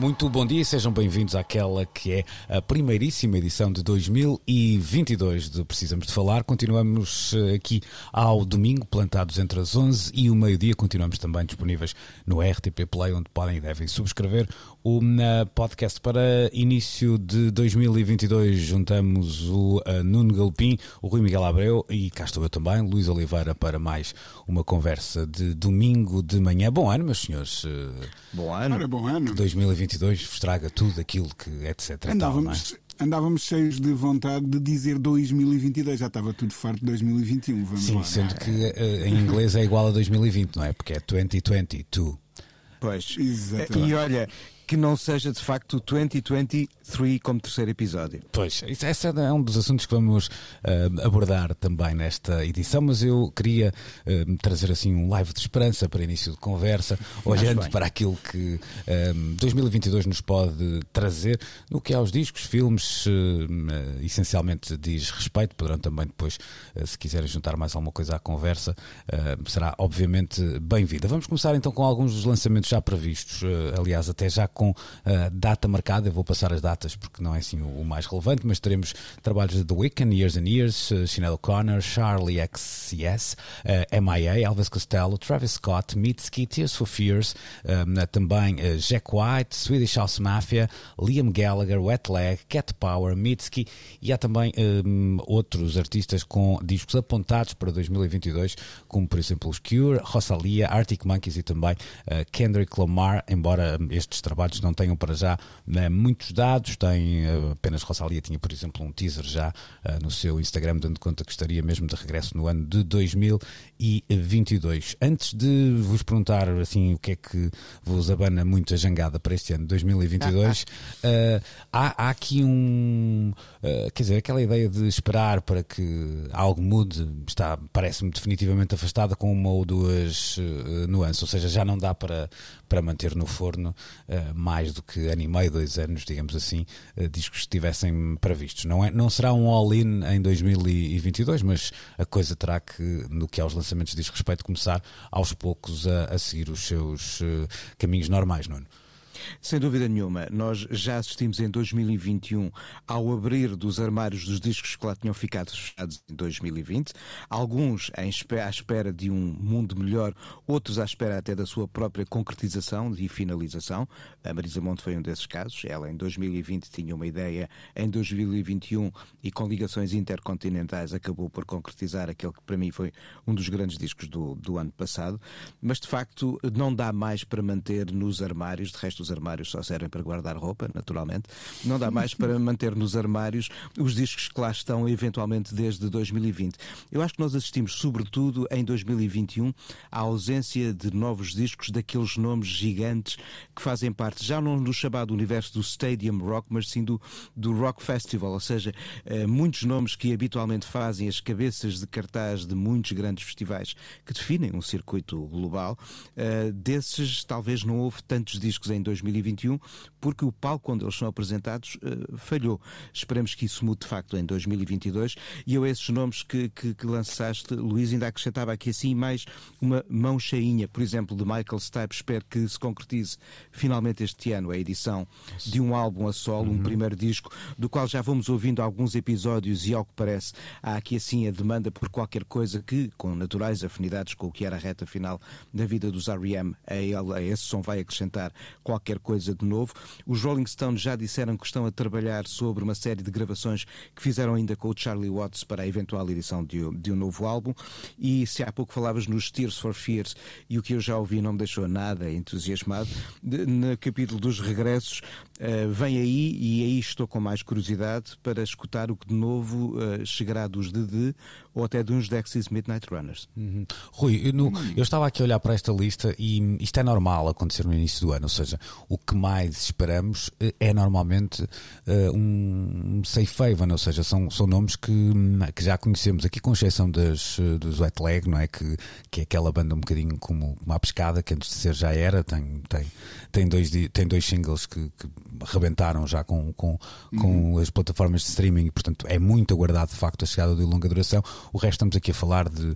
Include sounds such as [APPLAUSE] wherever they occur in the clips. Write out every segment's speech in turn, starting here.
Muito bom dia e sejam bem-vindos àquela que é a primeiríssima edição de 2022 de Precisamos de Falar. Continuamos eh, aqui ao domingo, plantados entre as 11 e o meio-dia. Continuamos também disponíveis no RTP Play, onde podem e devem subscrever o podcast. Para início de 2022, juntamos o uh, Nuno Galopim, o Rui Miguel Abreu e cá estou eu também, Luís Oliveira, para mais uma conversa de domingo de manhã. Bom ano, meus senhores. Uh, Bom ano. Ora, bom ano. 2022 vos traga tudo aquilo que etc. e tal, não é? Andávamos, andávamos cheios de vontade de dizer 2022, já estava tudo farto de 2021. Vamos Sim, lá. sendo que eh, em inglês é igual a 2020, não é? Porque é 2022. Pois. Exatamente. E olha, que não seja de facto 2023 como terceiro episódio. Pois, esse é um dos assuntos que vamos eh, abordar também nesta edição, mas eu queria eh, trazer assim um live de esperança para início de conversa, olhando para aquilo que eh, 2022 nos pode trazer no que aos discos, filmes, eh, essencialmente diz respeito, poderão também depois, se quiserem juntar mais alguma coisa à conversa, será obviamente bem-vinda. Vamos começar então com alguns dos lançamentos já previstos, aliás, até já com eh, data marcada, eu vou passar as datas porque não é assim o, o mais relevante, mas teremos trabalhos de The Weeknd, Years and Years, uh, Sinead O'Connor, Charlie XCS, uh, MIA, Elvis Costello, Travis Scott, Mitski, Tears for Fears, um, também uh, Jack White, Swedish House Mafia, Liam Gallagher, Wet Leg, Cat Power, Mitski e há também um, outros artistas com discos apontados para 2022, como por exemplo os Cure, Rosalia, Arctic Monkeys e também uh, Kendrick Lamar, embora um, estes trabalhos não tenham para já né, muitos dados, tem uh, apenas Rosalia tinha por exemplo um teaser já uh, no seu Instagram dando conta que estaria mesmo de regresso no ano de 2022. Antes de vos perguntar assim o que é que vos abana muito a jangada para este ano de 2022, uh, há, há aqui um uh, quer dizer, aquela ideia de esperar para que algo mude está, parece-me definitivamente afastada com uma ou duas uh, nuances, ou seja, já não dá para, para manter no forno uh, mais do que ano e meio, dois anos, digamos assim, discos que estivessem previstos. Não, é, não será um all-in em 2022, mas a coisa terá que, no que aos lançamentos diz respeito, começar aos poucos a, a seguir os seus uh, caminhos normais, Nuno. Sem dúvida nenhuma, nós já assistimos em 2021 ao abrir dos armários dos discos que lá tinham ficado fechados em 2020, alguns à espera de um mundo melhor, outros à espera até da sua própria concretização e finalização. A Marisa Monte foi um desses casos. Ela em 2020 tinha uma ideia, em 2021 e com ligações intercontinentais acabou por concretizar aquele que para mim foi um dos grandes discos do, do ano passado. Mas de facto não dá mais para manter nos armários, de resto os armários só servem para guardar roupa, naturalmente. Não dá mais para manter nos armários os discos que lá estão, eventualmente desde 2020. Eu acho que nós assistimos, sobretudo em 2021, à ausência de novos discos daqueles nomes gigantes que fazem parte, já não do chamado universo do Stadium Rock, mas sim do, do Rock Festival, ou seja, eh, muitos nomes que habitualmente fazem as cabeças de cartaz de muitos grandes festivais que definem um circuito global. Eh, desses, talvez não houve tantos discos em 2021, porque o palco onde eles são apresentados eh, falhou. Esperemos que isso mude de facto em 2022. E eu, esses nomes que, que, que lançaste, Luís, ainda acrescentava aqui assim mais uma mão cheinha, por exemplo, de Michael Stipe. Espero que se concretize finalmente este ano a edição de um álbum a solo, um primeiro disco, do qual já vamos ouvindo alguns episódios e, ao que parece, há aqui assim a demanda por qualquer coisa que, com naturais afinidades com o que era a reta final da vida dos R.E.M., a, ele, a esse som vai acrescentar qualquer qualquer coisa de novo. Os Rolling Stones já disseram que estão a trabalhar sobre uma série de gravações que fizeram ainda com o Charlie Watts para a eventual edição de, de um novo álbum. E se há pouco falavas nos Tears for Fears e o que eu já ouvi não me deixou nada entusiasmado, no capítulo dos regressos, uh, vem aí e aí estou com mais curiosidade para escutar o que de novo uh, chegará dos DD ou até de uns Dexys Midnight Runners. Uhum. Rui, eu, no, eu, estava aqui a olhar para esta lista e isto é normal acontecer no início do ano, ou seja, o que mais esperamos eh, é normalmente uh, um safe haven, ou seja, são, são nomes que, que já conhecemos aqui, com exceção das, dos Wet Leg, não é? Que, que é aquela banda um bocadinho como uma pescada, que antes de ser já era, tem, tem, tem, dois, tem dois singles que, que rebentaram já com, com, com uhum. as plataformas de streaming e, portanto, é muito aguardado de facto a chegada de longa duração. O resto estamos aqui a falar de,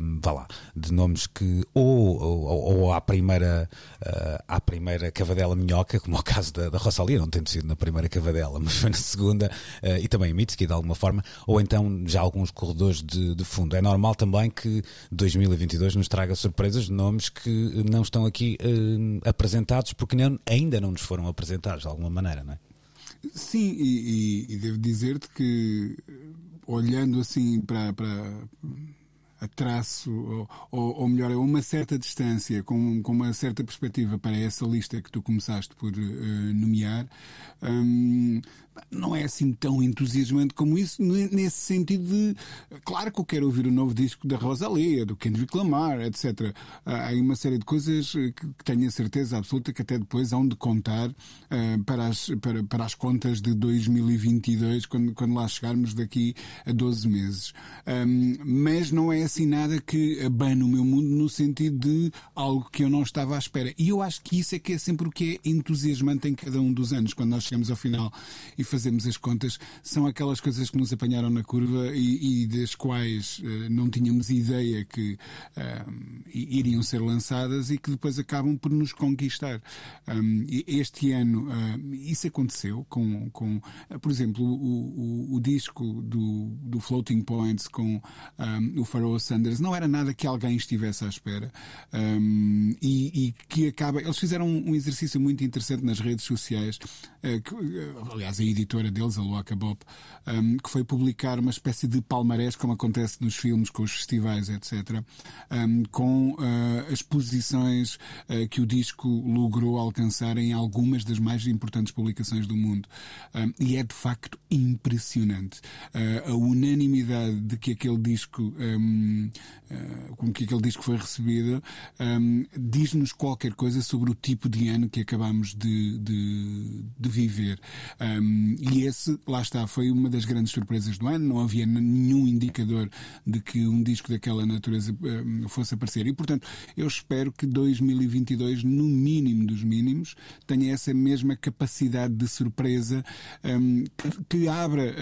um, vá lá, de nomes que ou, ou, ou à primeira uh, à primeira cavadela minhoca, como é o caso da, da Rosalia, não tendo sido na primeira cavadela, [LAUGHS] mas foi na segunda, uh, e também Mitski de alguma forma, ou então já alguns corredores de, de fundo. É normal também que 2022 nos traga surpresas de nomes que não estão aqui uh, apresentados porque não, ainda não nos foram apresentados de alguma maneira, não é? Sim, e, e, e devo dizer-te que olhando assim para, para a traço, ou, ou, melhor, a uma certa distância, com, com uma certa perspectiva para essa lista que tu começaste por uh, nomear, um, não é assim tão entusiasmante como isso, nesse sentido de. Claro que eu quero ouvir o novo disco da Rosalia, do Kendrick Lamar, etc. Há aí uma série de coisas que tenho a certeza absoluta que até depois hão de contar uh, para, as, para, para as contas de 2022, quando, quando lá chegarmos daqui a 12 meses. Mas não é assim nada que abane o meu mundo no sentido de algo que eu não estava à espera. E eu acho que isso é que é sempre o que é entusiasmante em cada um dos anos, quando nós chegamos ao final e fazemos as contas, são aquelas coisas que nos apanharam na curva e, e das quais uh, não tínhamos ideia que uh, iriam ser lançadas e que depois acabam por nos conquistar. Um, este ano uh, isso aconteceu com, com por exemplo, o, o, o, disco do, do Floating Points com o Pharaoh Sanders não era nada que alguém estivesse à espera e, e, que acaba. Eles fizeram um exercício muito interessante nas redes sociais, que, aliás, a editora deles, a Luaca Bop, um, que foi publicar uma espécie de palmarés, como acontece nos filmes, com os festivais, etc., um, com uh, as posições uh, que o disco logrou alcançar em algumas das mais importantes publicações do mundo. Um, e é de facto impressionante. Uh, a unanimidade de que aquele disco, um, com que aquele disco foi recebido, um, diz-nos qualquer coisa sobre o tipo de ano que acabamos de, de, de viver. Um, e esse, lá está, foi uma das grandes surpresas do ano. Não havia nenhum indicador de que um disco daquela natureza um, fosse aparecer. E, portanto, eu espero que 2022, no mínimo dos mínimos, tenha essa mesma capacidade de surpresa um, que, que, abra.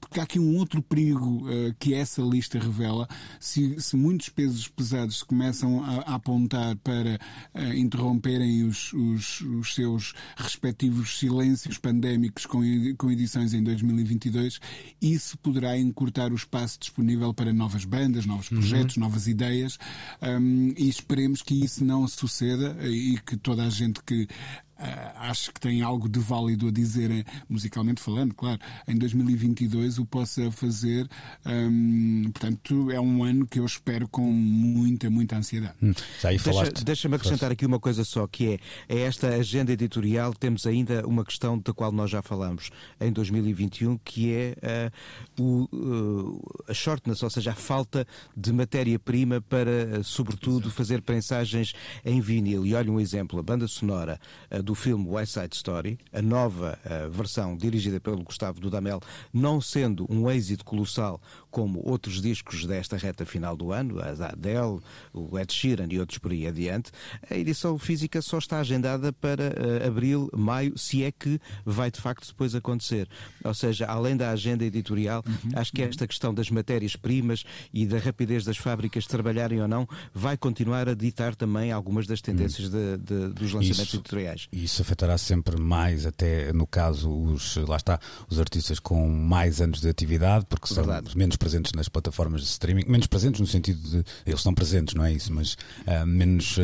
porque há aqui um outro perigo uh, que essa lista revela. Se, se, muitos pesos pesados começam a, a apontar para uh, interromperem os, os, os seus respectivos silêncios pandémicos com, com edições em 2022, isso poderá encurtar o espaço disponível para novas bandas, novos uhum. projetos, uhum. novas ideias, um, e esperemos que isso não suceda e que toda a gente que acho que tem algo de válido a dizer, eh, musicalmente falando, claro, em 2022 o possa fazer. Um, portanto, é um ano que eu espero com muita, muita ansiedade. Hum, Deixa-me deixa acrescentar aqui uma coisa só, que é, é esta agenda editorial, temos ainda uma questão da qual nós já falamos em 2021, que é uh, o, uh, a shortness, ou seja, a falta de matéria-prima para, sobretudo, Exato. fazer prensagens em vinil. E olha um exemplo, a banda sonora do filme West Side Story, a nova uh, versão dirigida pelo Gustavo Dudamel, não sendo um êxito colossal como outros discos desta reta final do ano, a Adele, o Ed Sheeran e outros por aí adiante, a edição física só está agendada para uh, abril, maio, se é que vai de facto depois acontecer. Ou seja, além da agenda editorial, uhum, acho que esta questão das matérias-primas e da rapidez das fábricas trabalharem ou não vai continuar a ditar também algumas das tendências uhum. de, de, dos lançamentos isso, editoriais. E isso afetará sempre mais, até no caso, os, lá está, os artistas com mais anos de atividade, porque são Verdade. menos presentes nas plataformas de streaming, menos presentes no sentido de eles estão presentes, não é isso, mas ah, menos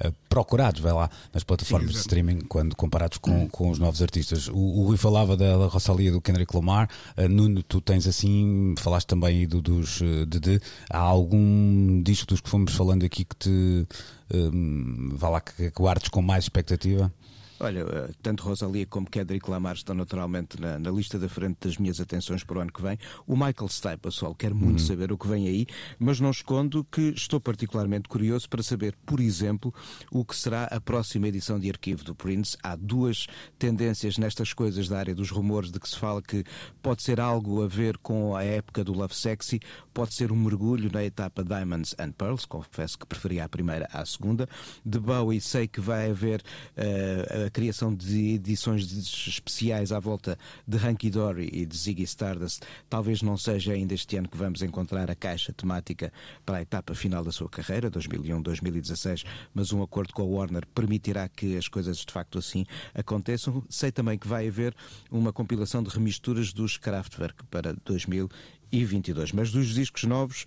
ah, procurados, vai lá, nas plataformas de streaming, quando comparados com, com os novos artistas. O, o Rui falava da, Rosalia do Kendrick Lamar, Nuno, tu tens assim, falaste também aí do, dos eh, Dedê, há algum disco dos que fomos falando aqui que te hum, vá lá que, que guardes com mais expectativa? Olha, eh, tanto Rosalia como Kendrick Lamar estão naturalmente na, na lista da frente das minhas atenções para o ano que vem. O Michael Stipe, pessoal, quero muito saber o que vem aí, mas não escondo que estou particularmente curioso para saber, por exemplo, o que será a próxima edição de arquivo do Prince. Há duas tendências nestas coisas da área dos rumores de que se fala que pode ser algo a ver com a época do Love Sexy, pode ser um mergulho na etapa Diamonds and Pearls, confesso que preferia a primeira à segunda. De Bowie sei que vai haver eh, a criação de edições de- especiais à volta de Hunky Dory e de Ziggy Stardust. Talvez não seja ainda este ano que vamos encontrar a caixa temática para a etapa final da sua carreira, 2001-2016, mas um acordo com a Warner permitirá que as coisas de facto assim aconteçam. Sei também que vai haver uma compilação de remisturas dos Kraftwerk para 2022, mas dos discos novos.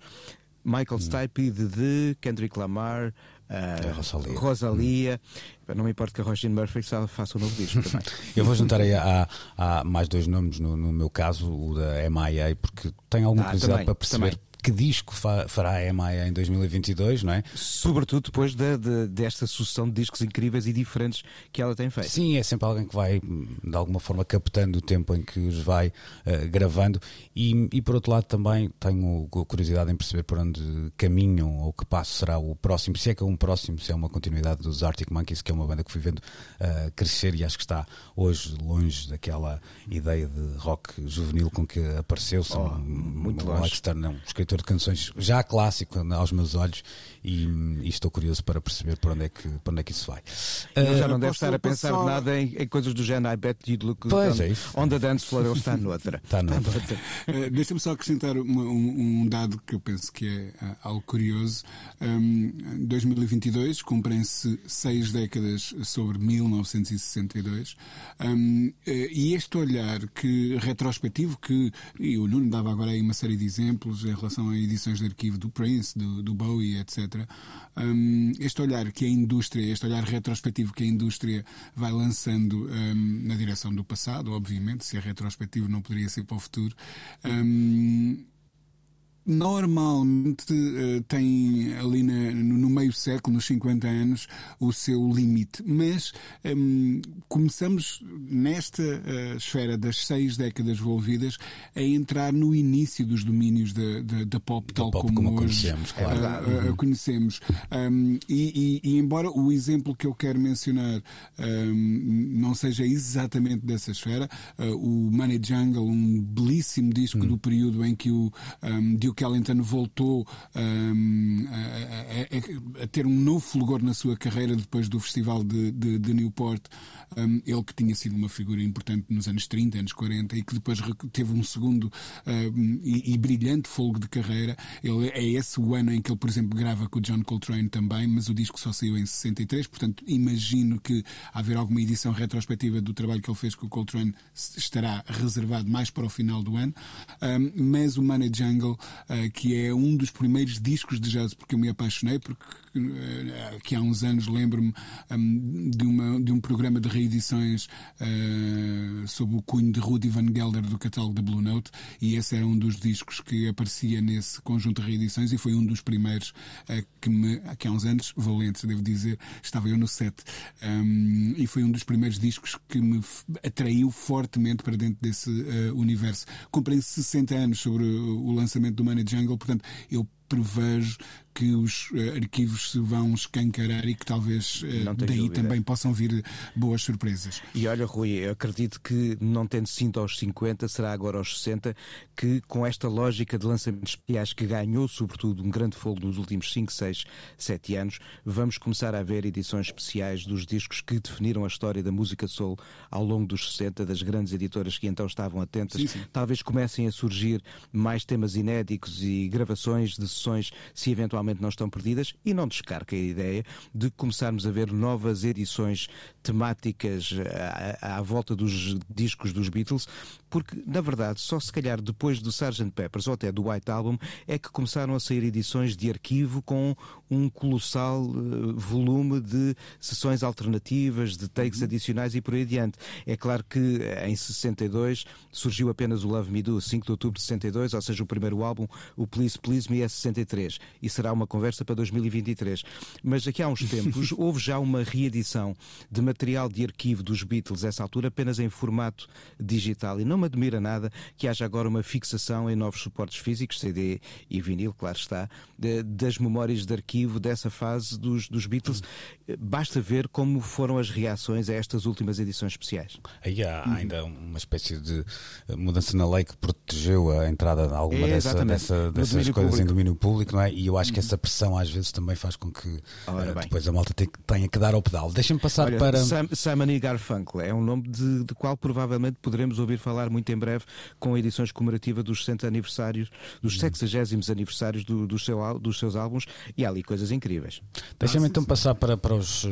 Michael Stipe, Dedê, Kendrick Lamar, É, Rosalia. Rosalia. Não me importa que a Roisin Murphy faça um novo disco também. [LAUGHS] Eu vou juntar aí há, há mais dois nomes, no, no meu caso, o da MIA, porque tenho alguma Ah, curiosidade também, para perceber também. Que disco fa- fará a MIA em 2022, não é? Sobretudo depois da- de- desta sucessão de discos incríveis e diferentes que ela tem feito. Sim, é sempre alguém que vai, de alguma forma, captando o tempo em que os vai eh, gravando. E, e, por outro lado, também tenho cu- curiosidade em perceber por onde caminham ou que passo será o próximo. Se é que é um próximo, se é uma continuidade dos Arctic Monkeys, que é uma banda que fui vendo eh, crescer e acho que está hoje longe daquela ideia de rock juvenil com que apareceu. São Oh, muito o longe. Um escritor de canções já clássico aos meus olhos e, e estou curioso para perceber por onde é que, para onde é que isso vai. Ele já Eh, não deve estar a pensar só- nada em, em coisas do género I bet you'd look Pois on, é isso. on the dance floor, ele está noutra. Está noutra. Uh, [LAUGHS] Deixa-me só acrescentar uma- um, um dado que eu penso que é ah, algo curioso. Um, em 2022 cumprem-se seis décadas sobre 1962 Um, eh, e este olhar que retrospectivo que e o Nuno dava agora aí uma série de exemplos em relação a edições de arquivo do Prince, do, do Bowie, etc. Um, este olhar que a indústria, este olhar retrospectivo que a indústria vai lançando um, na direção do passado, obviamente, se é retrospectivo não poderia ser para o futuro. Um, normalmente eh, tem ali na- no, meio século, nos 50 anos, o seu limite. Mas hum, começamos nesta eh, esfera das seis décadas envolvidas a entrar no início dos domínios da, da, da pop, tal pop como, como a hoje conhecemos, claro. eh, eh, conhecemos. Um, e, e- e embora o exemplo que eu quero mencionar um, não seja exatamente dessa esfera, uh, o Money Jungle, um belíssimo disco do período em que o um, Duke Ellington voltou um, a, a- a- ter um novo fulgor na sua carreira depois do Festival de, de- de Newport. Um, ele que tinha sido uma figura importante nos anos 30, anos 40 e que depois teve um segundo um, e, e brilhante folgo de carreira. Ele é esse o ano em que ele, por exemplo, grava com o John Coltrane também, mas o disco só saiu em 63, portanto imagino que haver alguma edição retrospectiva do trabalho que ele fez com o Coltrane estará reservado mais para o final do ano. Um, mas o Money Jungle, que é um dos primeiros discos de jazz porque eu me apaixonei, porque uh, que há uns anos lembro-me um, de, uma, de um programa de reedições uh, sob o cunho de Rudy Van Gelder do catálogo da Blue Note e esse era um dos discos que aparecia nesse conjunto de reedições e foi um dos primeiros uh, que me, que há uns anos, valentes, devo dizer, estava eu no set um, e foi um dos primeiros discos que me atraiu fortemente para dentro desse uh, universo. Comprei 60 anos sobre o lançamento do Money Jungle, portanto eu prevejo que os eh, arquivos se vão escancarar e que talvez eh, daí dúvida. também possam vir boas surpresas. E olha, Rui, eu acredito que não tendo sido aos 50, será agora aos 60, que com esta lógica de lançamentos especiais que ganhou, sobretudo, um grande fogo nos últimos 5, 6, 7 anos, vamos começar a ver edições especiais dos discos que definiram a história da música soul ao longo dos 60, das grandes editoras que então estavam atentas. Sim, sim. Talvez comecem a surgir mais temas inéditos e gravações de sessões, se eventualmente provavelmente não estão perdidas e não descarca a ideia de começarmos a ver novas edições temáticas à, à volta dos discos dos Beatles, porque, na verdade, só se calhar depois do Sgt. Peppers ou até do White Album é que começaram a sair edições de arquivo com um colossal uh, volume de sessões alternativas, de takes uhum. adicionais e por aí adiante. É claro que em 62 surgiu apenas o Love Me Do, 5 de outubro de 62, ou seja, o primeiro álbum, o Please Please Me é 63 e será uma conversa para 2023. Mas aqui há uns [LAUGHS] tempos houve já uma reedição de material de arquivo dos Beatles, essa altura, apenas em formato digital. E não me admira nada que haja agora uma fixação em novos suportes físicos, CD e vinil, claro está, de, das memórias de arquivo dessa fase dos, dos Beatles. Basta ver como foram as reações a estas últimas edições especiais. Aí há ainda uma espécie de mudança na lei que protegeu a entrada de alguma é, dessa, dessa, dessas coisas público. em domínio público, não é? E eu acho que essa pressão às vezes também faz com que uh, depois a malta tenha que dar ao pedal. Deixem-me passar Olha, para. Simon e Garfunkel é um nome de, de qual provavelmente poderemos ouvir falar muito em breve com edições comemorativa dos 60 aniversários, dos 60 hum. aniversários do, do seu, dos seus álbuns e há ali coisas incríveis. Deixa-me então passar para, para, os,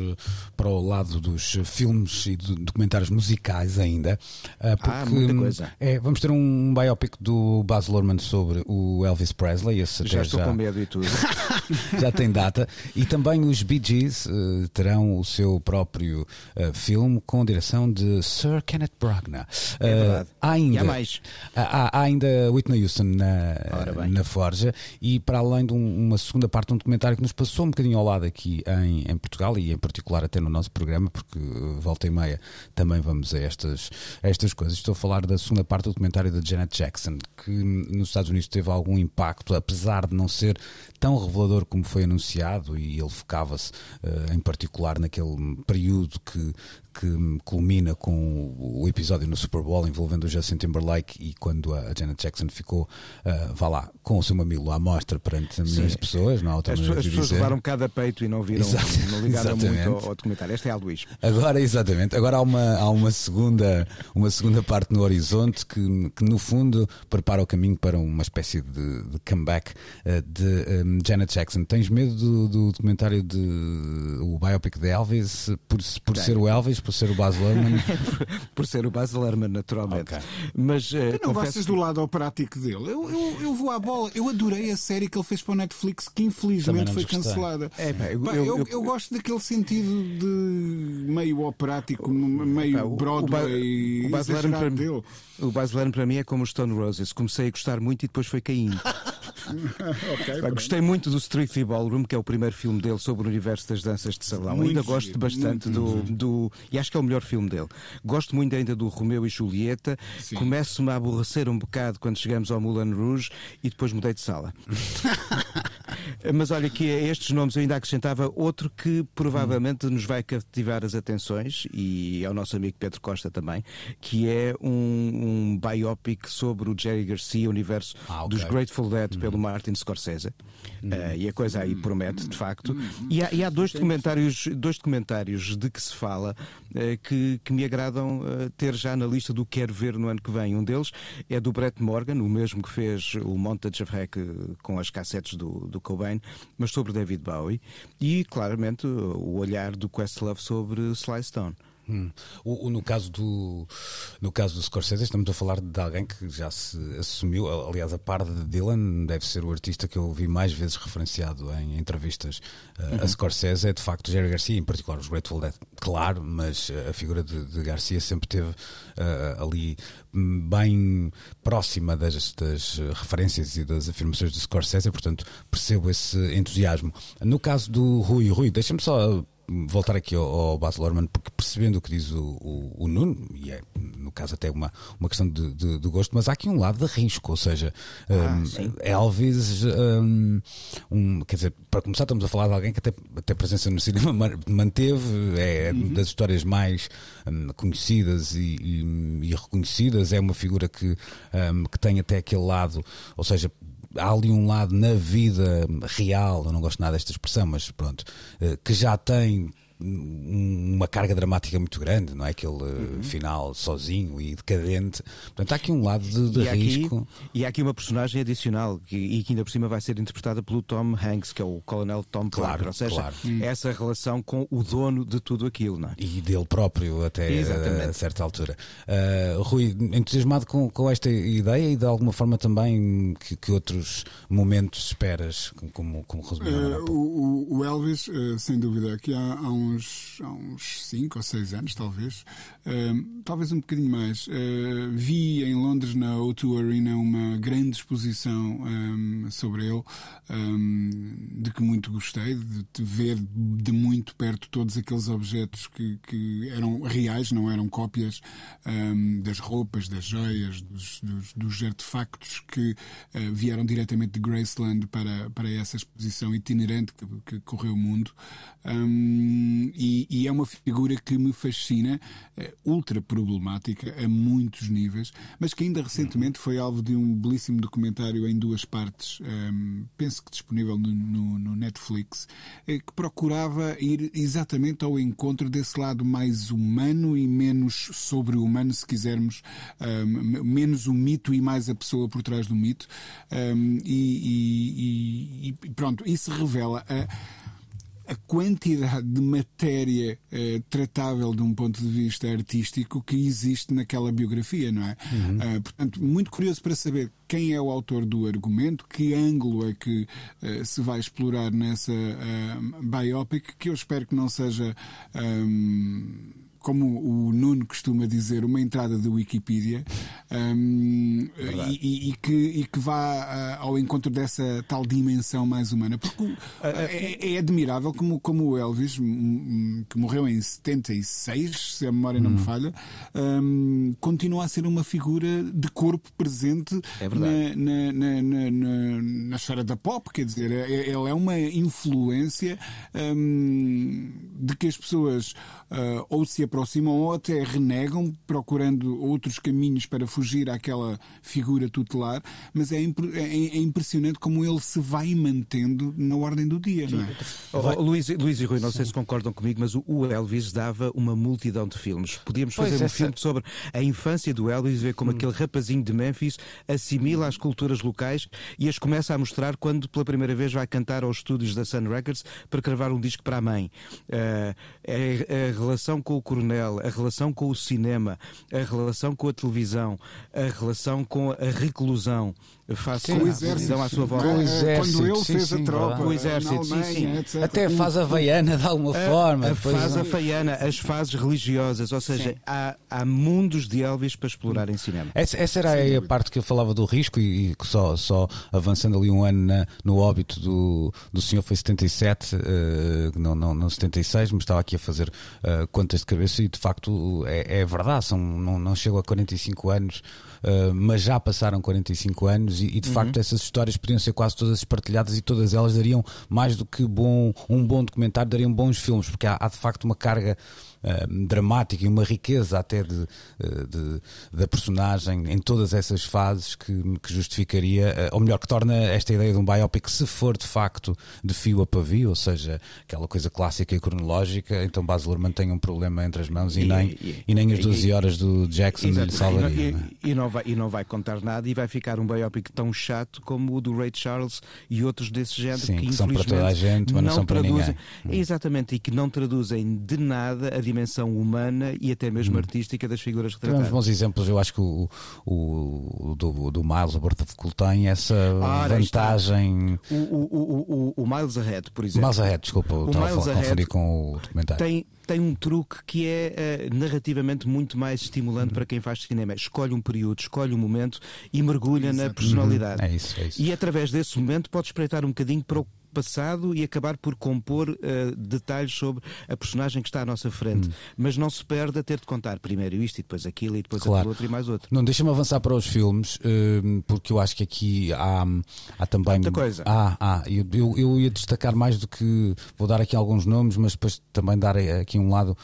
para o lado dos filmes e documentários musicais ainda. Ah, porque, ah, muita coisa. É, vamos ter um biopic do Baz Luhrmann sobre o Elvis Presley. Esse já estou já, com medo e tudo. [LAUGHS] [LAUGHS] já tem data. E também os Bee Gees uh, terão o seu próprio uh, filme com direção de Sir Kenneth Branagh. Uh, é verdade. Há ainda, e há mais. Há, há ainda Whitney Houston na, na Forja e para além de um, uma segunda parte de um documentário que nos passou um bocadinho ao lado aqui em, em Portugal e em particular até no nosso programa, porque volta e meia também vamos a estas, a estas coisas. Estou a falar da segunda parte do documentário da Janet Jackson, que nos Estados Unidos teve algum impacto, apesar de não ser tão revelador como foi anunciado, e ele focava-se uh, em particular naquele período que que culmina com o episódio no Super Bowl envolvendo o Justin Timberlake e quando a Janet Jackson ficou, uh, vá lá, com o seu mamilo à mostra perante milhões de pessoas, não há outra As, as pessoas levaram cada peito e não viram, não ligaram exatamente. muito ao, ao, documentário. Este é a Luís. Agora, exatamente, agora há uma, há uma, segunda, uma segunda parte no horizonte que, que no fundo prepara o caminho para uma espécie de, de comeback uh, de um, Janet Jackson. Tens medo do, do documentário de o biopic de Elvis por, por ser o Elvis? Por ser o Baz Luhrmann? [LAUGHS] por ser o Baz Luhrmann, naturalmente. Okay. Mas, uh, tu não gostas do lado prático dele? Eu, eu, eu, vou à bola. Eu adorei a série que ele fez para o Netflix, que infelizmente foi cancelada. É, pá, eu, pá, eu, eu, gosto daquele sentido de meio operático, meio pá, Broadway. O, Baz Luhrmann para, o Baz Luhrmann para mim é como o Stone Roses. Comecei a gostar muito e depois foi caindo. [LAUGHS] [LAUGHS] okay, gostei muito do Strictly Ballroom, que é o primeiro filme dele sobre o universo das danças de salão. Muito ainda gosto bastante do, do. E acho que é o melhor filme dele. Gosto muito ainda do Romeu e Julieta. Começo-me a aborrecer um bocado quando chegamos ao Moulin Rouge e depois mudei de sala. [LAUGHS] Mas olha, que a estes nomes eu ainda acrescentava outro que provavelmente nos vai cativar as atenções, e é o nosso amigo Pedro Costa também, que é um, um biopic sobre o Jerry Garcia, o universo ah, okay. dos Grateful Dead, pelo uhum. Martin Scorsese. Uhum. Uh, e a coisa aí promete, de facto. E há, e há dois, documentários, dois documentários de que se fala uh, que, que me agradam uh, ter já na lista do quero ver no ano que vem. Um deles é do Brett Morgan, o mesmo que fez o Montage of Heck com as cassetes do, do Cobain, mas sobre David Bowie. E, claramente, o olhar do Questlove sobre Sly Stone. Hum. O, o, no, caso do, no caso do Scorsese, estamos a falar de alguém que já se assumiu, aliás, a par de Dylan, deve ser o artista que eu ouvi mais vezes referenciado em entrevistas uh, uhum. a Scorsese, é de facto Jerry Garcia, em particular os Grateful Dead, claro, mas a figura de, de Garcia sempre teve uh, ali bem próxima das, das, referências e das afirmações do Scorsese, portanto percebo esse entusiasmo. No caso do Rui, Rui, deixa-me só voltar aqui ao, ao Baz Luhrmann, porque percebendo o que diz o, o, o, Nuno, e é no caso até uma, uma questão de, de, de gosto, mas há aqui um lado de risco, ou seja, ah, um, Elvis, um, um, quer dizer, para começar, estamos a falar de alguém que até, até presença no cinema manteve, é uhum. das histórias mais hum, conhecidas e, e, e, reconhecidas, é uma figura que, hum, que tem até aquele lado, ou seja, há ali um lado na vida real, eu não gosto nada desta expressão, mas pronto, eh, que já tem uma carga dramática muito grande, não é? Aquele Uhum. uh, final sozinho e decadente. Portanto, há aqui um lado de, de E há, aqui, risco. e há aqui uma personagem adicional que, e que ainda por cima vai ser interpretada pelo Tom Hanks, que é o Coronel Tom Claro, Parker. Ou seja, claro. essa relação com o dono de tudo aquilo, não é? E dele próprio, até Exatamente. a certa altura. Uh, Rui, entusiasmado com, com esta ideia e de alguma forma também que, que outros momentos esperas, como, como resumiu Eh, pouco? o, o- Elvis, eh, sem dúvida, aqui há, há uns há uns 5 ou 6 anos, talvez, eh, talvez um bocadinho mais, eh, vi em Londres, na O2 Arena, uma grande exposição eh, sobre ele, eh, de que muito gostei, de, de ver de muito perto todos aqueles objetos que, que eram reais, não eram cópias eh, das roupas, das joias, dos, dos, dos artefactos que eh, vieram diretamente de Graceland para, para essa exposição itinerante que, que correu o mundo. Hum, e, e é uma figura que me fascina, eh, ultra problemática a muitos níveis, mas que ainda recentemente foi alvo de um belíssimo documentário em duas partes, hum, penso que disponível no, no- no Netflix, eh, que procurava ir exatamente ao encontro desse lado mais humano e menos sobre-humano, se quisermos, hum, menos o mito e mais a pessoa por trás do mito. Hum, e, e- e pronto, isso revela a a quantidade de matéria eh, tratável de um ponto de vista artístico que existe naquela biografia, não é? Ah, portanto, muito curioso para saber quem é o autor do argumento, que ângulo é que eh, se vai explorar nessa ah, biopic, que eu espero que não seja. ahm, como o Nuno costuma dizer, uma entrada da Wikipedia hum, e, e- que, e que vá ah, ao encontro dessa tal dimensão mais humana. Porque o- é, é admirável como, como o Elvis, hum, hum, que morreu em 76, se a memória não me falha, hum, continua a ser uma figura de corpo presente É na, na, na, na, na esfera da pop, quer dizer, é- é- ele é uma influência hum, de que as pessoas ah, ou se aproximam ou até renegam, procurando outros caminhos para fugir àquela figura tutelar, mas é, impre- é- é impressionante como ele se vai mantendo na ordem do dia, não é? Oh, oh, Luís, Luís e Rui, não sei se concordam comigo, mas o- Elvis dava uma multidão de filmes. Podíamos Pois, fazer um essa- filme sobre a infância do Elvis, ver como aquele rapazinho de Memphis assimila as culturas locais e as começa a mostrar quando pela primeira vez vai cantar aos estúdios da Sun Records para gravar um disco para a mãe. Eh, a, a relação com o coronel, a relação com o cinema, a relação com a televisão, a relação com a reclusão face Sim, à televisão à sua volta. Com o exército, Quando ele sim, fez sim, a tropa. Com o exército, sim, sim. etc. Até faz a veiana de alguma forma. A depois- fase havaiana, as fases religiosas, ou seja, há, há mundos de Elvis para explorar em cinema. Essa, essa era aí a parte que eu falava do risco e, e que só, só avançando ali um ano na- no óbito do, do senhor foi 77, eh, não, não, não 76, mas estava aqui a fazer eh, contas de cabeça e de facto é, é verdade, são, não, não chego a 45 anos, eh, mas já passaram 45 anos e, e de facto essas histórias podiam ser quase todas partilhadas e todas elas dariam mais do que bom, um bom documentário, dariam bons filmes, porque há, há de facto uma carga eh, dramática e uma riqueza até de, eh, de- da personagem em todas essas fases que, que justificaria, eh, ou melhor, que torna esta ideia de um biopic, se for de facto de fio a pavio, ou seja, aquela coisa clássica e cronológica, então Baz Luhrmann tem um problema entre as mãos e, E- nem, e- e nem as e- 12 horas do Jackson lhe salvaria. E, não é? não- e- não vai, e não vai contar nada e vai ficar um biopic tão chato como o do Ray Charles e outros desse género Sim, que, que são para toda a gente, mas não são para traduzem, ninguém. Exatamente, e que não traduzem de nada a dimensão humana e até mesmo artística das figuras que. Tivemos trataram. bons exemplos, eu acho que o, o, o do, do Miles, Cool, tem essa está. vantagem. O, o, o, o, Miles Ahead, por exemplo. Miles Ahead, desculpa, O estava a Miles Ahead confundir com o documentário. tem, tem um truque que é eh, narrativamente muito mais Uhum. estimulante para quem faz cinema. Escolhe um período, escolhe um momento e mergulha na personalidade. É isso, é isso. E através desse momento pode espreitar um bocadinho para o passado e acabar por compor eh, detalhes sobre a personagem que está à nossa frente. Hum. Mas não se perde a ter de contar primeiro isto e depois aquilo e depois Claro. aquilo outro e mais outro. Não, deixa-me avançar para os filmes, hum, porque eu acho que aqui há, há também. Muita coisa. Há, há. Eu, eu, eu ia destacar mais do que. Vou dar aqui alguns nomes, mas depois também dar aqui um lado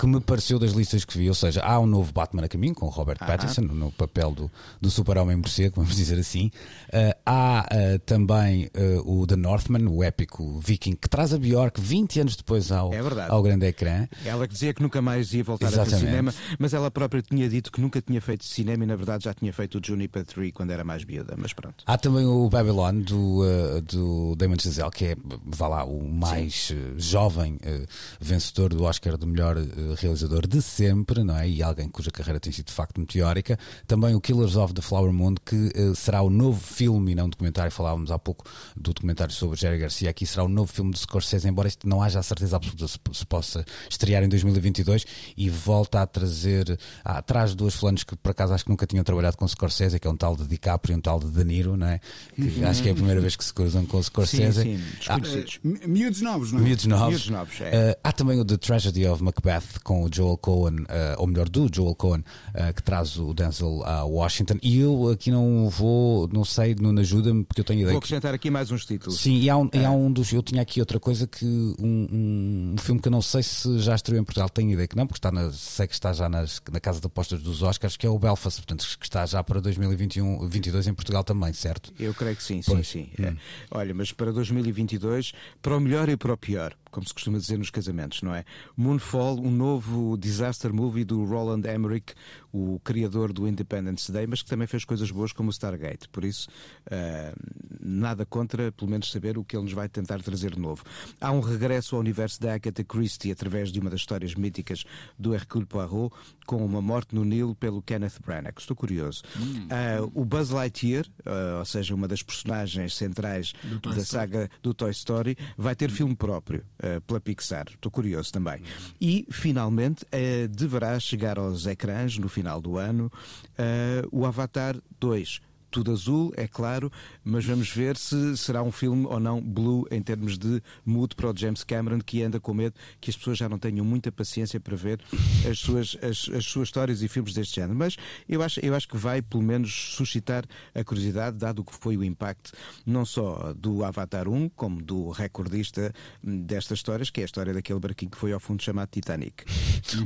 que me pareceu das listas que vi, ou seja, há um novo Batman a caminho com o Robert Pattinson no papel do, do super-homem morcego, vamos [LAUGHS] dizer assim. Uh, há uh, também uh, o The Northman, o épico viking, que traz a Bjork 20 anos depois ao, É ao grande ecrã. Ela que dizia que nunca mais ia voltar Exatamente. a fazer cinema, mas ela própria tinha dito que nunca tinha feito cinema e na verdade já tinha feito o Juniper Tree quando era mais miúda, mas pronto. Há também o Babylon do, uh, do Damon Chazelle, que é, vá lá, o mais uh, jovem uh, vencedor do Oscar do melhor uh, realizador de sempre, não é? E alguém cuja carreira tem sido de facto meteórica. Também o Killers of the Flower Moon, que uh, será o novo filme e não documentário. Falávamos há pouco do documentário sobre Jerry Garcia. Aqui será o novo filme de Scorsese, embora isto não haja a certeza absoluta se, se possa estrear em 2022 e volta a trazer ah, atrás duas fulanos que por acaso acho que nunca tinham trabalhado com Scorsese, que é um tal de DiCaprio e um tal de De Niro, não é? Que acho que é a primeira vez que se cruzam com o Scorsese. Sim, sim, Ah. Mi- Miúdos novos, não é? Miúdos novos. Miúdos novos, é. Uh, há também o The Tragedy of Macbeth com o Joel Cohen, uh, ou melhor, do Joel Cohen, uh, que traz o Denzel a Washington. E eu aqui não vou, não sei, não ajuda-me, porque eu tenho ideia. Vou que- acrescentar aqui mais uns títulos. Sim, e há, um, e É. há um dos. Eu tinha aqui outra coisa que. Um, um, filme que eu não sei se já estreou em Portugal, tenho ideia que não, porque está na, sei que está já nas, na casa de apostas dos Oscars, que é o Belfast, portanto, que está já para 2021, 22 em Portugal também, certo? Eu creio que sim, sim, Pois. sim. É. Olha, mas para 2022, para o melhor e para o pior, como se costuma dizer nos casamentos, não é? Moonfall, um novo disaster movie do Roland Emmerich, o criador do Independence Day, mas que também fez coisas boas como o Stargate. Por isso, ah, nada contra, pelo menos, saber o que ele nos vai tentar trazer de novo. Há um regresso ao universo da Agatha Christie através de uma das histórias míticas do Hercule Poirot, com uma morte no Nilo pelo Kenneth Branagh. Estou curioso. Ah, o Buzz Lightyear, ah, ou seja, uma das personagens centrais da Story. saga do Toy Story, vai ter filme próprio pela Pixar. Estou curioso também. E, finalmente, deverá chegar aos ecrãs no final do ano ah, o Avatar 2. Tudo azul, é claro, mas vamos ver se será um filme ou não blue em termos de mood para o James Cameron, que anda com medo que as pessoas já não tenham muita paciência para ver as suas, as, as suas histórias e filmes deste género. Mas eu acho, eu acho que vai, pelo menos, suscitar a curiosidade, dado que foi o impacto não só do Avatar 1, como do recordista destas histórias, que é a história daquele barquinho que foi ao fundo chamado Titanic.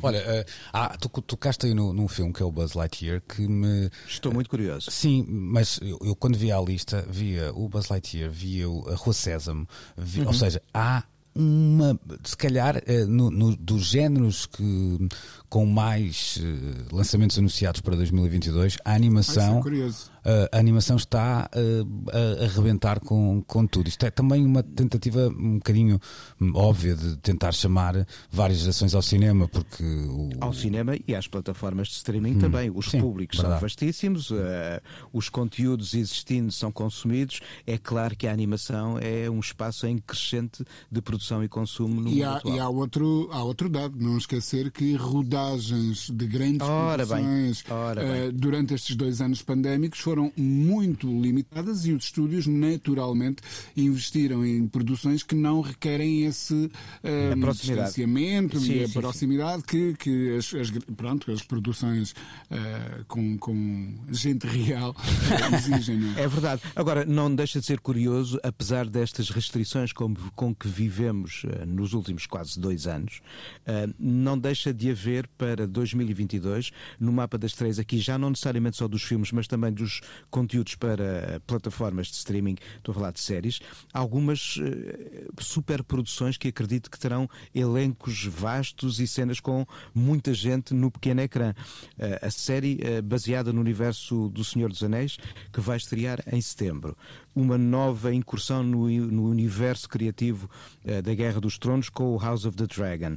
Olha, uh, ah, tu tocaste aí no, num filme que é o Buzz Lightyear que me. Estou muito curioso. Sim, mas eu, eu quando via a lista, via o Buzz Lightyear, via o- a Rua Sésamo, vi- Uhum. ou seja, há uma, se calhar, eh, no, no- dos géneros que com mais eh, lançamentos anunciados para 2022, a animação curioso. Uh, a animação está uh, a arrebentar com, com tudo. Isto é também uma tentativa um bocadinho hum, óbvia de tentar chamar várias gerações ao cinema, porque o, Ao cinema e às plataformas de streaming também. Os Hum. sim, públicos são verdade. vastíssimos, eh, os conteúdos existindo são consumidos. É claro que a animação é um espaço em crescente de produção e consumo no E mundo há, atual. e há outro, há outro dado, não esquecer que rodagens de grandes Ora produções eh, bem. durante estes dois anos pandémicos foram muito limitadas e os estúdios naturalmente investiram em produções que não requerem esse proximidade. distanciamento Sim, e a sim, sim. proximidade que, que as, as, pronto, as produções eh, com, com gente real [LAUGHS] exigem. Não é? É verdade. Agora, não deixa de ser curioso, apesar destas restrições com, com que vivemos nos últimos quase dois anos, não deixa de haver para 2022, no mapa das três aqui, já não necessariamente só dos filmes, mas também dos conteúdos para plataformas de streaming, estou a falar de séries, algumas eh, superproduções que acredito que terão elencos vastos e cenas com muita gente no pequeno ecrã. Eh, a série eh, baseada no universo do Senhor dos Anéis, que vai estrear em setembro. Uma nova incursão no, no universo criativo da Guerra dos Tronos com o House of the Dragon.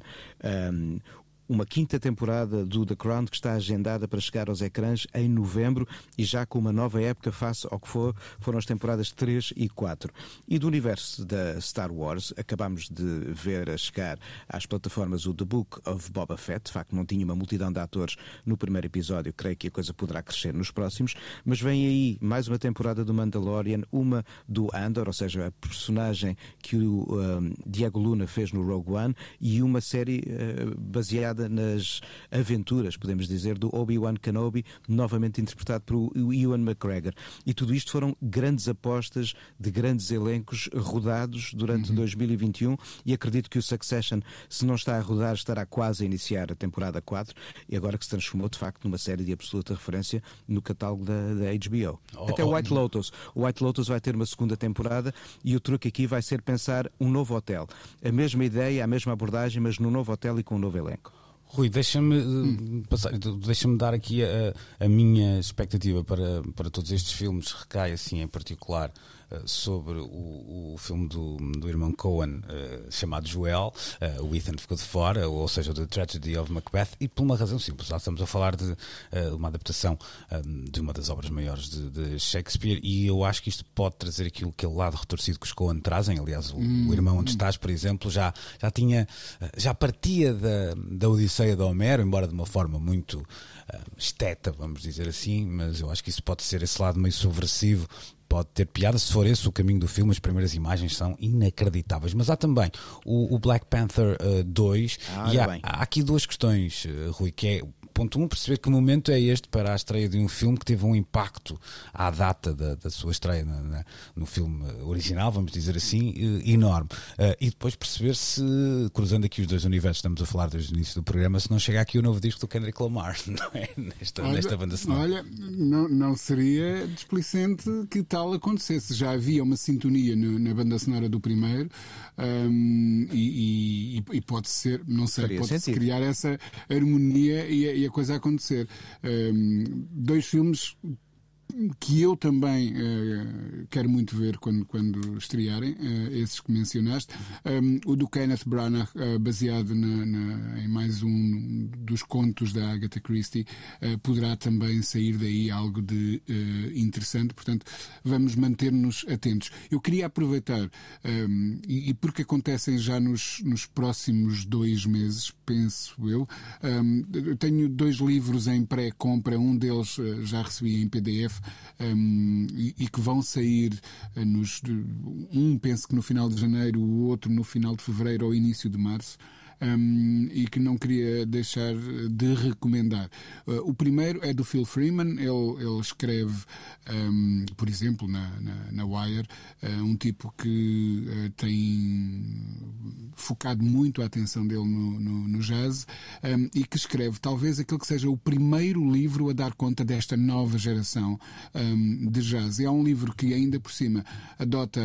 Um, uma quinta temporada do The Crown que está agendada para chegar aos ecrãs em novembro e já com uma nova época face ao que for, foram as temporadas 3 e 4. E do universo da Star Wars, acabamos de ver a chegar às plataformas o The Book of Boba Fett. De facto, não tinha uma multidão de atores no primeiro episódio, creio que a coisa poderá crescer nos próximos. Mas vem aí mais uma temporada do Mandalorian, uma do Andor, ou seja, a personagem que o um, Diego Luna fez no Rogue One, e uma série uh, baseada centrada nas aventuras, podemos dizer, do Obi-Wan Kenobi, novamente interpretado por Ewan McGregor. E tudo isto foram grandes apostas de grandes elencos rodados durante uhum. 2021 e acredito que o Succession, se não está a rodar, estará quase a iniciar a temporada 4 e agora que se transformou de facto numa série de absoluta referência no catálogo da, da HBO. Oh, Até o White Lotus. O White Lotus vai ter uma segunda temporada e o truque aqui vai ser pensar um novo hotel. A mesma ideia, a mesma abordagem, mas num novo hotel e com um novo elenco. Rui, deixa-me hum. deixa-me dar aqui a, a, minha expectativa para, para todos estes filmes, recai assim em particular eh, sobre o, o filme do, do irmão Cohen uh, chamado Joel. Uh, o Ethan ficou de fora, ou seja, The Tragedy of Macbeth, e por uma razão simples. Já estamos a falar de uma adaptação de uma das obras maiores de, de, Shakespeare, e eu acho que isto pode trazer aquilo, aquele lado retorcido que os Cohen trazem. Aliás, o, hum. o irmão onde estás, por exemplo, já, já tinha, já partia da, da Odisseia de Homero, embora de uma forma muito esteta, vamos dizer assim, mas eu acho que isso pode ser esse lado meio subversivo pode ter piada se for esse o caminho do filme. As primeiras imagens são inacreditáveis. Mas há também o, o Black Panther uh, 2 ah, e há, há, aqui duas questões, uh, Rui, que é ponto um, perceber que momento é este para a estreia de um filme que teve um impacto à data da, da sua estreia na, na, no filme original, vamos dizer assim, eh, enorme. Uh, e depois perceber se, cruzando aqui os dois universos, estamos a falar desde o início do programa, se não chega aqui o novo disco do Kendrick Lamar, [LAUGHS] não é? Nesta, olha, nesta banda sonora. Olha, não, não seria displicente que tal acontecesse. Já havia uma sintonia no, na banda sonora do primeiro um, e, e, e, pode ser, não sei, pode-se criar essa harmonia e, e a coisa acontecer. Um, dois filmes que eu também uh, quero muito ver quando, quando estrearem, uh, esses que mencionaste. Um, o do Kenneth Branagh, uh, baseado na, na, em mais um dos contos da Agatha Christie, poderá também sair daí algo de interessante. Portanto, vamos manter-nos atentos. Eu queria aproveitar, um, e, e, porque acontecem já nos, nos próximos dois meses, penso eu, um, eu tenho dois livros em pré-compra, um deles já recebi em PDF um, e, e, que vão sair uh, nos. Um penso que no final de janeiro, o outro no final de fevereiro ou início de março um, e que não queria deixar de recomendar. Uh, o primeiro é do Phil Freeman, ele, ele escreve, um, por exemplo, na, na, na Wire, uh, um tipo que uh, tem focado muito a atenção dele no, no, no jazz um, e que escreve talvez aquele que seja o primeiro livro a dar conta desta nova geração um, de jazz. É um livro que ainda por cima adota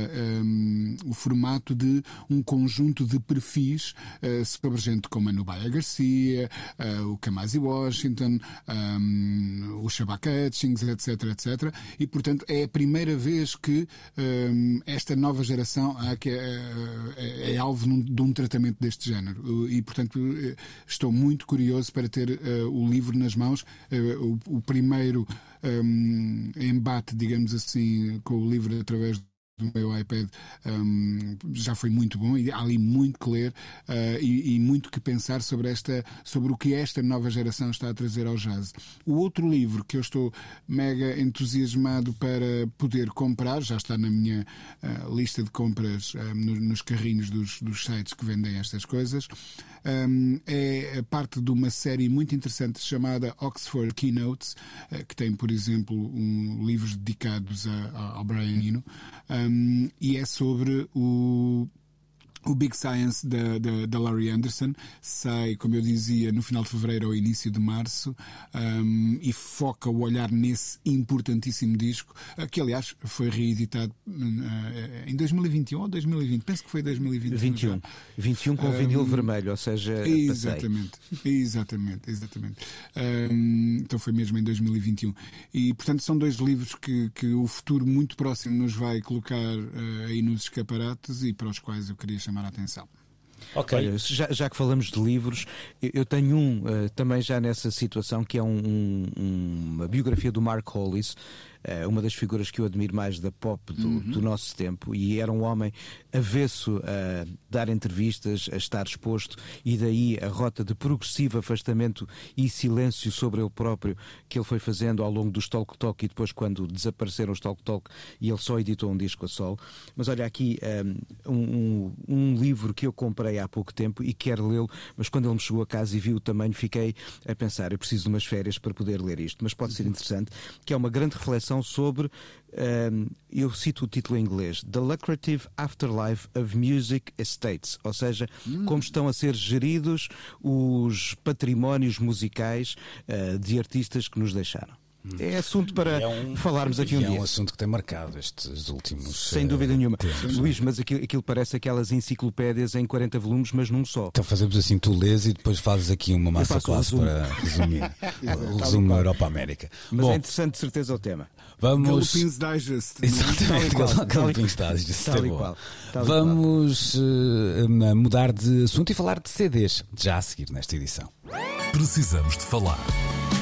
o formato de um conjunto de perfis uh, sobre gente como a Nubaya Garcia, uh, o Kamasi Washington, um, o Shabaka Hutchings, etc, etc. E, portanto, é a primeira vez que um, esta nova geração é, é, é alvo de um tratamento deste género. E, portanto, estou muito curioso para ter uh, o livro nas mãos. Uh, o, o, primeiro um, embate, digamos assim, com o livro através do meu iPad um, já foi muito bom e há ali muito que ler uh, e, e, muito que pensar sobre esta sobre o que esta nova geração está a trazer ao jazz. O outro livro que eu estou mega entusiasmado para poder comprar já está na minha uh, lista de compras uh, no, nos carrinhos dos, dos sites que vendem estas coisas um, é parte de uma série muito interessante chamada Oxford Keynotes, uh, que tem, por exemplo, um, livros dedicados a, a, ao Brian Eno, e é sobre o o Big Science da, da, da, Laurie Anderson sai, como eu dizia, no final de fevereiro ou início de março um, e foca o olhar nesse importantíssimo disco, que aliás foi reeditado uh, em 2021 ou 2020, penso que foi 2021. 21, 21 com um, vinil vermelho, ou seja, exatamente, passei. exatamente, exatamente. Um, então foi mesmo em 2021. E portanto são dois livros que, que o futuro muito próximo nos vai colocar uh, aí nos escaparates e para os quais eu queria chamar chamar a atenção. Ok. Olha, já, já, que falamos de livros, eu tenho um uh, também já nessa situação que é um, um, uma biografia do Mark Hollis uh, uma das figuras que eu admiro mais da pop do, do, nosso tempo e era um homem avesso a dar entrevistas, a estar exposto e daí a rota de progressivo afastamento e silêncio sobre ele próprio que ele foi fazendo ao longo dos Talk Talk e depois quando desapareceram os Talk Talk e ele só editou um disco a sol. Mas olha aqui um, um, um livro que eu comprei há pouco tempo e quero lê-lo, mas quando ele me chegou a casa e viu o tamanho, fiquei a pensar, eu preciso de umas férias para poder ler isto, mas pode ser interessante, que é uma grande reflexão sobre um, eu cito o título em inglês, The Lucrative Afterlife of Music Estates, ou seja, hum. como estão a ser geridos os patrimónios musicais uh, de artistas que nos deixaram. É assunto para é um, falarmos aqui um é dia. É um assunto que tem marcado estes últimos. Sem dúvida uh, nenhuma. Tempos, Luís, mas aquilo, aquilo, parece aquelas enciclopédias em 40 volumes, mas num só. Então fazemos assim: tu lês e depois fazes aqui uma massa classe para resumir. [LAUGHS] o resumo na Europa América. Mas Bom, é interessante, de certeza, o tema. Vamos. Galopins Digest. Exatamente, Galopins Digest. Tal é qual. Vamos uh, mudar de assunto e falar de CDs, já a seguir nesta edição. Precisamos de falar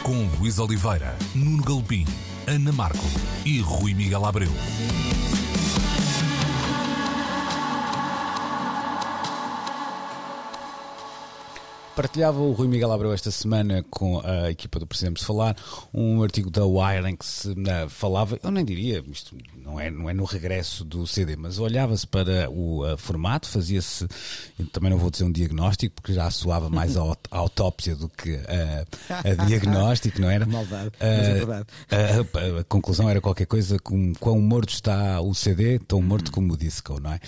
com Luís Oliveira, Nuno Galpim, Ana Marco e Rui Miguel Abreu. Partilhava o Rui Miguel Abreu esta semana com a equipa do Precisamos Falar um artigo da Wire em que se falava, eu nem diria, isto não é, não é no regresso do CD, mas olhava-se para o uh, formato, fazia-se, também não vou dizer um diagnóstico, porque já soava mais a, a autópsia do que uh, a diagnóstico, não era? [LAUGHS] Maldade, mas é verdade. A, a, conclusão era qualquer coisa como quão morto está o CD, tão morto como o disco, não é?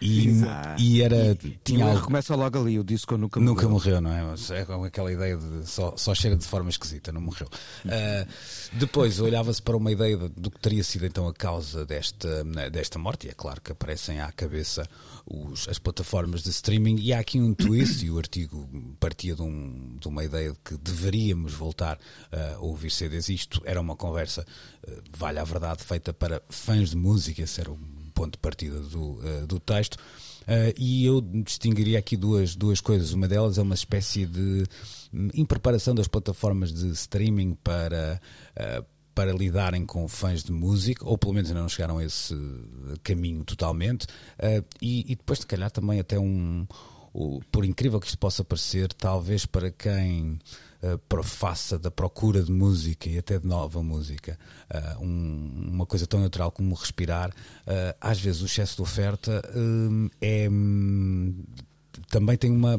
e, e era. E, tinha e começa logo ali, o disco nunca Nunca nunca morreu, não é? Mas é com aquela ideia de só, só cheira de forma esquisita, não morreu. Uh, depois olhava-se para uma ideia do que teria sido então a causa desta, desta morte, e é claro que aparecem à cabeça os, as plataformas de streaming, e há aqui um twist, e o artigo partia de, um, de uma ideia de que deveríamos voltar a ouvir CDs. Isto era uma conversa, uh, vale a verdade, feita para fãs de música, esse era o ponto de partida do, uh, do texto. Uh, e eu distinguiria aqui duas, duas coisas. Uma delas é uma espécie de hum, impreparação das plataformas de streaming para. Uh, para lidarem com fãs de música, ou pelo menos ainda não chegaram a esse caminho totalmente, uh, e, e, depois, se calhar, também até um, por incrível que isto possa parecer, talvez para quem uh, profassa da procura de música e até de nova música, uh, um, uma coisa tão natural como respirar, uh, às vezes o excesso de oferta é hum, também tem uma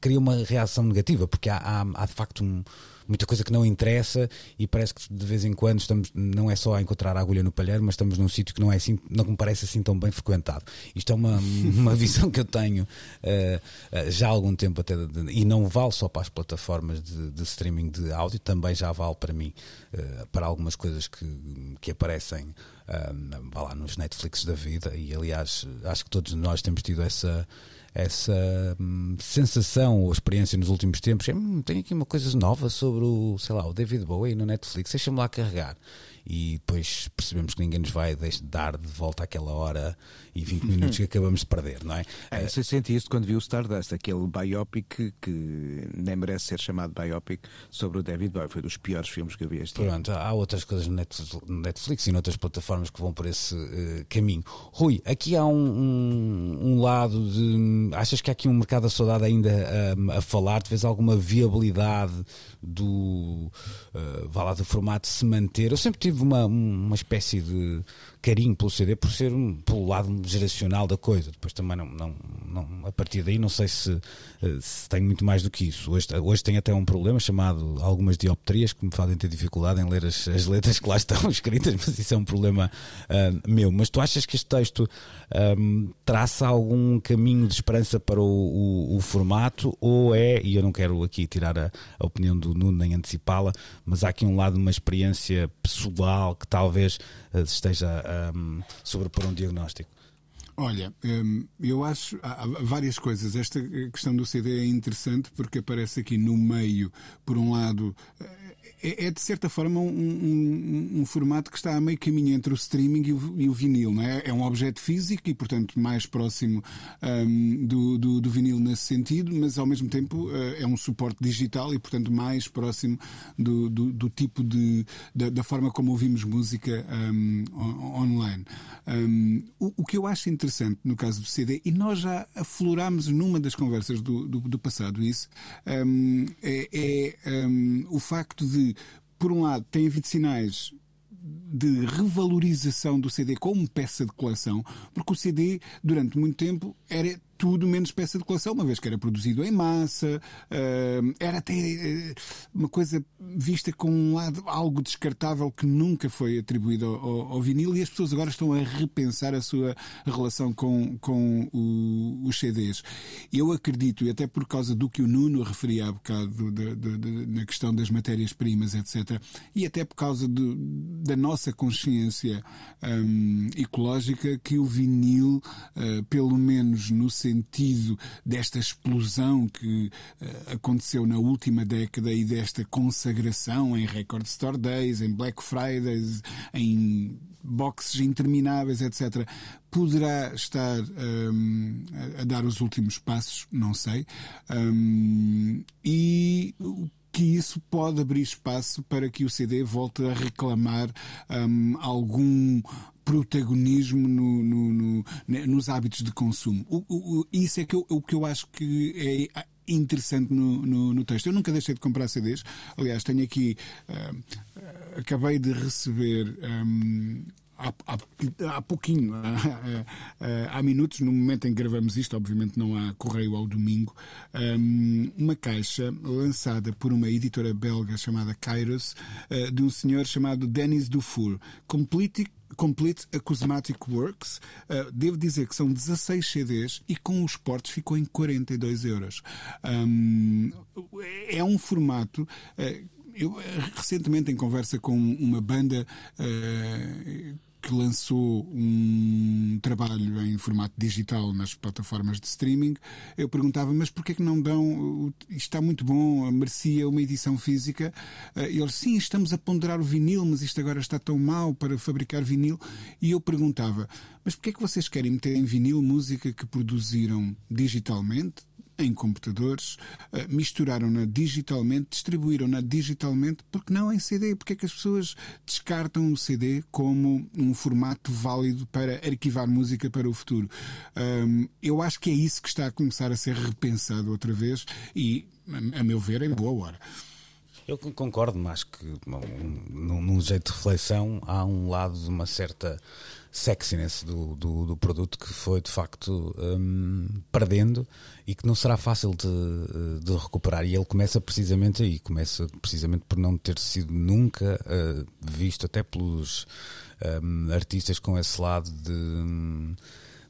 cria uma reação negativa porque há, há, há de facto um muita coisa que não interessa e parece que de vez em quando estamos, não é só a encontrar a agulha no palheiro, mas estamos num sítio que não é assim, não me parece assim tão bem frequentado. Isto é uma, [LAUGHS] uma visão que eu tenho uh, já há algum tempo até de, e não vale só para as plataformas de, de streaming de áudio, também já vale para mim, uh, para algumas coisas que, que aparecem uh, lá nos Netflix da vida e aliás acho que todos nós temos tido essa essa hum, sensação ou experiência nos últimos tempos. Hum, tem aqui uma coisa nova sobre o, sei lá, o David Bowie no Netflix, deixa-me lá carregar e depois percebemos que ninguém nos vai dar de volta aquela hora e 20 minutos que [LAUGHS] acabamos de perder, não é? é você sente isso quando viu o Stardust, aquele biopic que nem merece ser chamado biopic sobre o David Bowie, foi dos piores filmes que eu vi este Pronto, ano. há outras coisas no Netflix e noutras plataformas que vão por esse uh, caminho. Rui, aqui há um, um, um, lado de. Achas que há aqui um mercado a saudade ainda um, a falar? Vês alguma viabilidade do, uh, vá lá, do formato se manter? Eu sempre tive tive uma, uma espécie de carinho pelo CD por ser um, pelo lado geracional da coisa. Depois também não, não, não a partir daí não sei se, eh, se tenho muito mais do que isso. Hoje, hoje tenho até um problema chamado algumas dioptrias que me fazem ter dificuldade em ler as, as letras que lá estão [LAUGHS] escritas, mas isso é um problema uh, meu. Mas tu achas que este texto um, traça algum caminho de esperança para o, o, o, formato ou é, e eu não quero aqui tirar a, a opinião do Nuno nem antecipá-la, mas há aqui um lado de uma experiência pessoal que talvez uh, esteja um, sobrepor um diagnóstico? Olha, hum, eu acho há várias coisas. Esta questão do CD é interessante porque aparece aqui no meio, por um lado, é, é, de certa forma um, um, um, formato que está a meio caminho entre o streaming e o, e o vinil. Não é? é um objeto físico e, portanto, mais próximo um, do, do, do, vinil nesse sentido, mas ao mesmo tempo uh, é um suporte digital e, portanto, mais próximo do, do, do tipo de. Da, da, forma como ouvimos música online. O, o, que eu acho interessante no caso do CD, e nós já aflorámos numa das conversas do, do passado isso, é, é o facto de, por um lado, tem havido sinais de revalorização do CD como peça de coleção, porque o CD, durante muito tempo, era tudo menos peça de coleção, uma vez que era produzido em massa, uh, era até uh, uma coisa vista com um lado algo descartável que nunca foi atribuído ao, ao, ao, vinil e as pessoas agora estão a repensar a sua relação com, com o, os CDs. Eu acredito, e até por causa do que o Nuno referia há bocado de, de, de, na questão das matérias-primas, etc., e até por causa da nossa consciência um, ecológica, que o vinil, uh, pelo menos no CD, sentido desta explosão que uh, aconteceu na última década e desta consagração em Record Store Days, em Black Fridays, em boxes intermináveis, etc., poderá estar um, a, a, dar os últimos passos, não sei. Um, e que isso pode abrir espaço para que o CD volte a reclamar um, algum protagonismo no, no, no, nos hábitos de consumo. O, o, isso é que eu, o que eu acho que é interessante no, no, no, texto. Eu nunca deixei de comprar CDs. Aliás, tenho aqui. Uh, acabei de receber. Um, há, há, há pouquinho, há, [LAUGHS] há, minutos, no momento em que gravamos isto, obviamente não há correio ao domingo, um, uma caixa lançada por uma editora belga chamada Kairos, uh, de um senhor chamado Denis Dufour, Complete Complete Acousmatic Works. Uh, devo dizer que são 16 CDs e com os portos ficou em 42 euros. Um, é um formato. Eu recentemente, em conversa com uma banda uh, que lançou um trabalho em formato digital nas plataformas de streaming, eu perguntava, mas porquê que não dão, isto está muito bom, merecia uma edição física? Eh, eles, sim, estamos a ponderar o vinil, mas isto agora está tão mal para fabricar vinil. E eu perguntava, mas porquê que vocês querem meter em vinil música que produziram digitalmente, em computadores, eh, misturaram-na digitalmente, distribuíram-na digitalmente, porque não em CD? Porque é que as pessoas descartam o CD como um formato válido para arquivar música para o futuro? eu acho que é isso que está a começar a ser repensado outra vez e, a meu ver, em boa hora. Eu concordo, mas que num, num jeito de reflexão há um lado de uma certa sexiness do, do, do produto que foi de facto um, perdendo e que não será fácil de, de, recuperar. E ele começa precisamente aí, começa precisamente por não ter sido nunca uh, visto até pelos um, artistas com esse lado de. Um,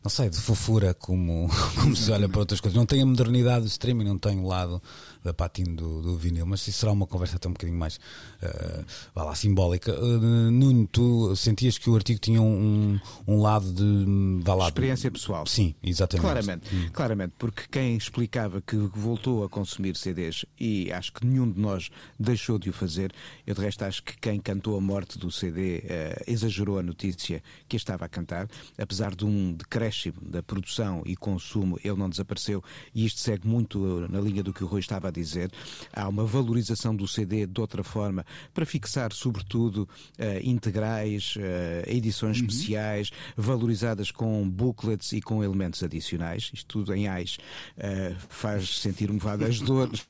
não sei, de fofura como, [LAUGHS] como se olha para outras coisas. Não tem a modernidade do streaming, não tem o lado da patina do, do vinil, mas isso será uma conversa até um bocadinho mais uh, lá, simbólica. Uh, Nuno, tu sentias que o artigo tinha um, um lado de vá lá, experiência pessoal. Sim, exatamente. Claramente, hum. claramente, porque quem explicava que voltou a consumir CDs e acho que nenhum de nós deixou de o fazer, eu de resto acho que quem cantou a morte do CD uh, eh, exagerou a notícia que estava a cantar, apesar de um decréscimo da produção e consumo, ele não desapareceu e isto segue muito na linha do que o Rui estava a dizer. Há uma valorização do CD de outra forma para fixar, sobretudo, uh, integrais, uh, edições uhum. especiais, valorizadas com booklets e com elementos adicionais. Isto tudo em AIS uh, faz sentir-me vagas dores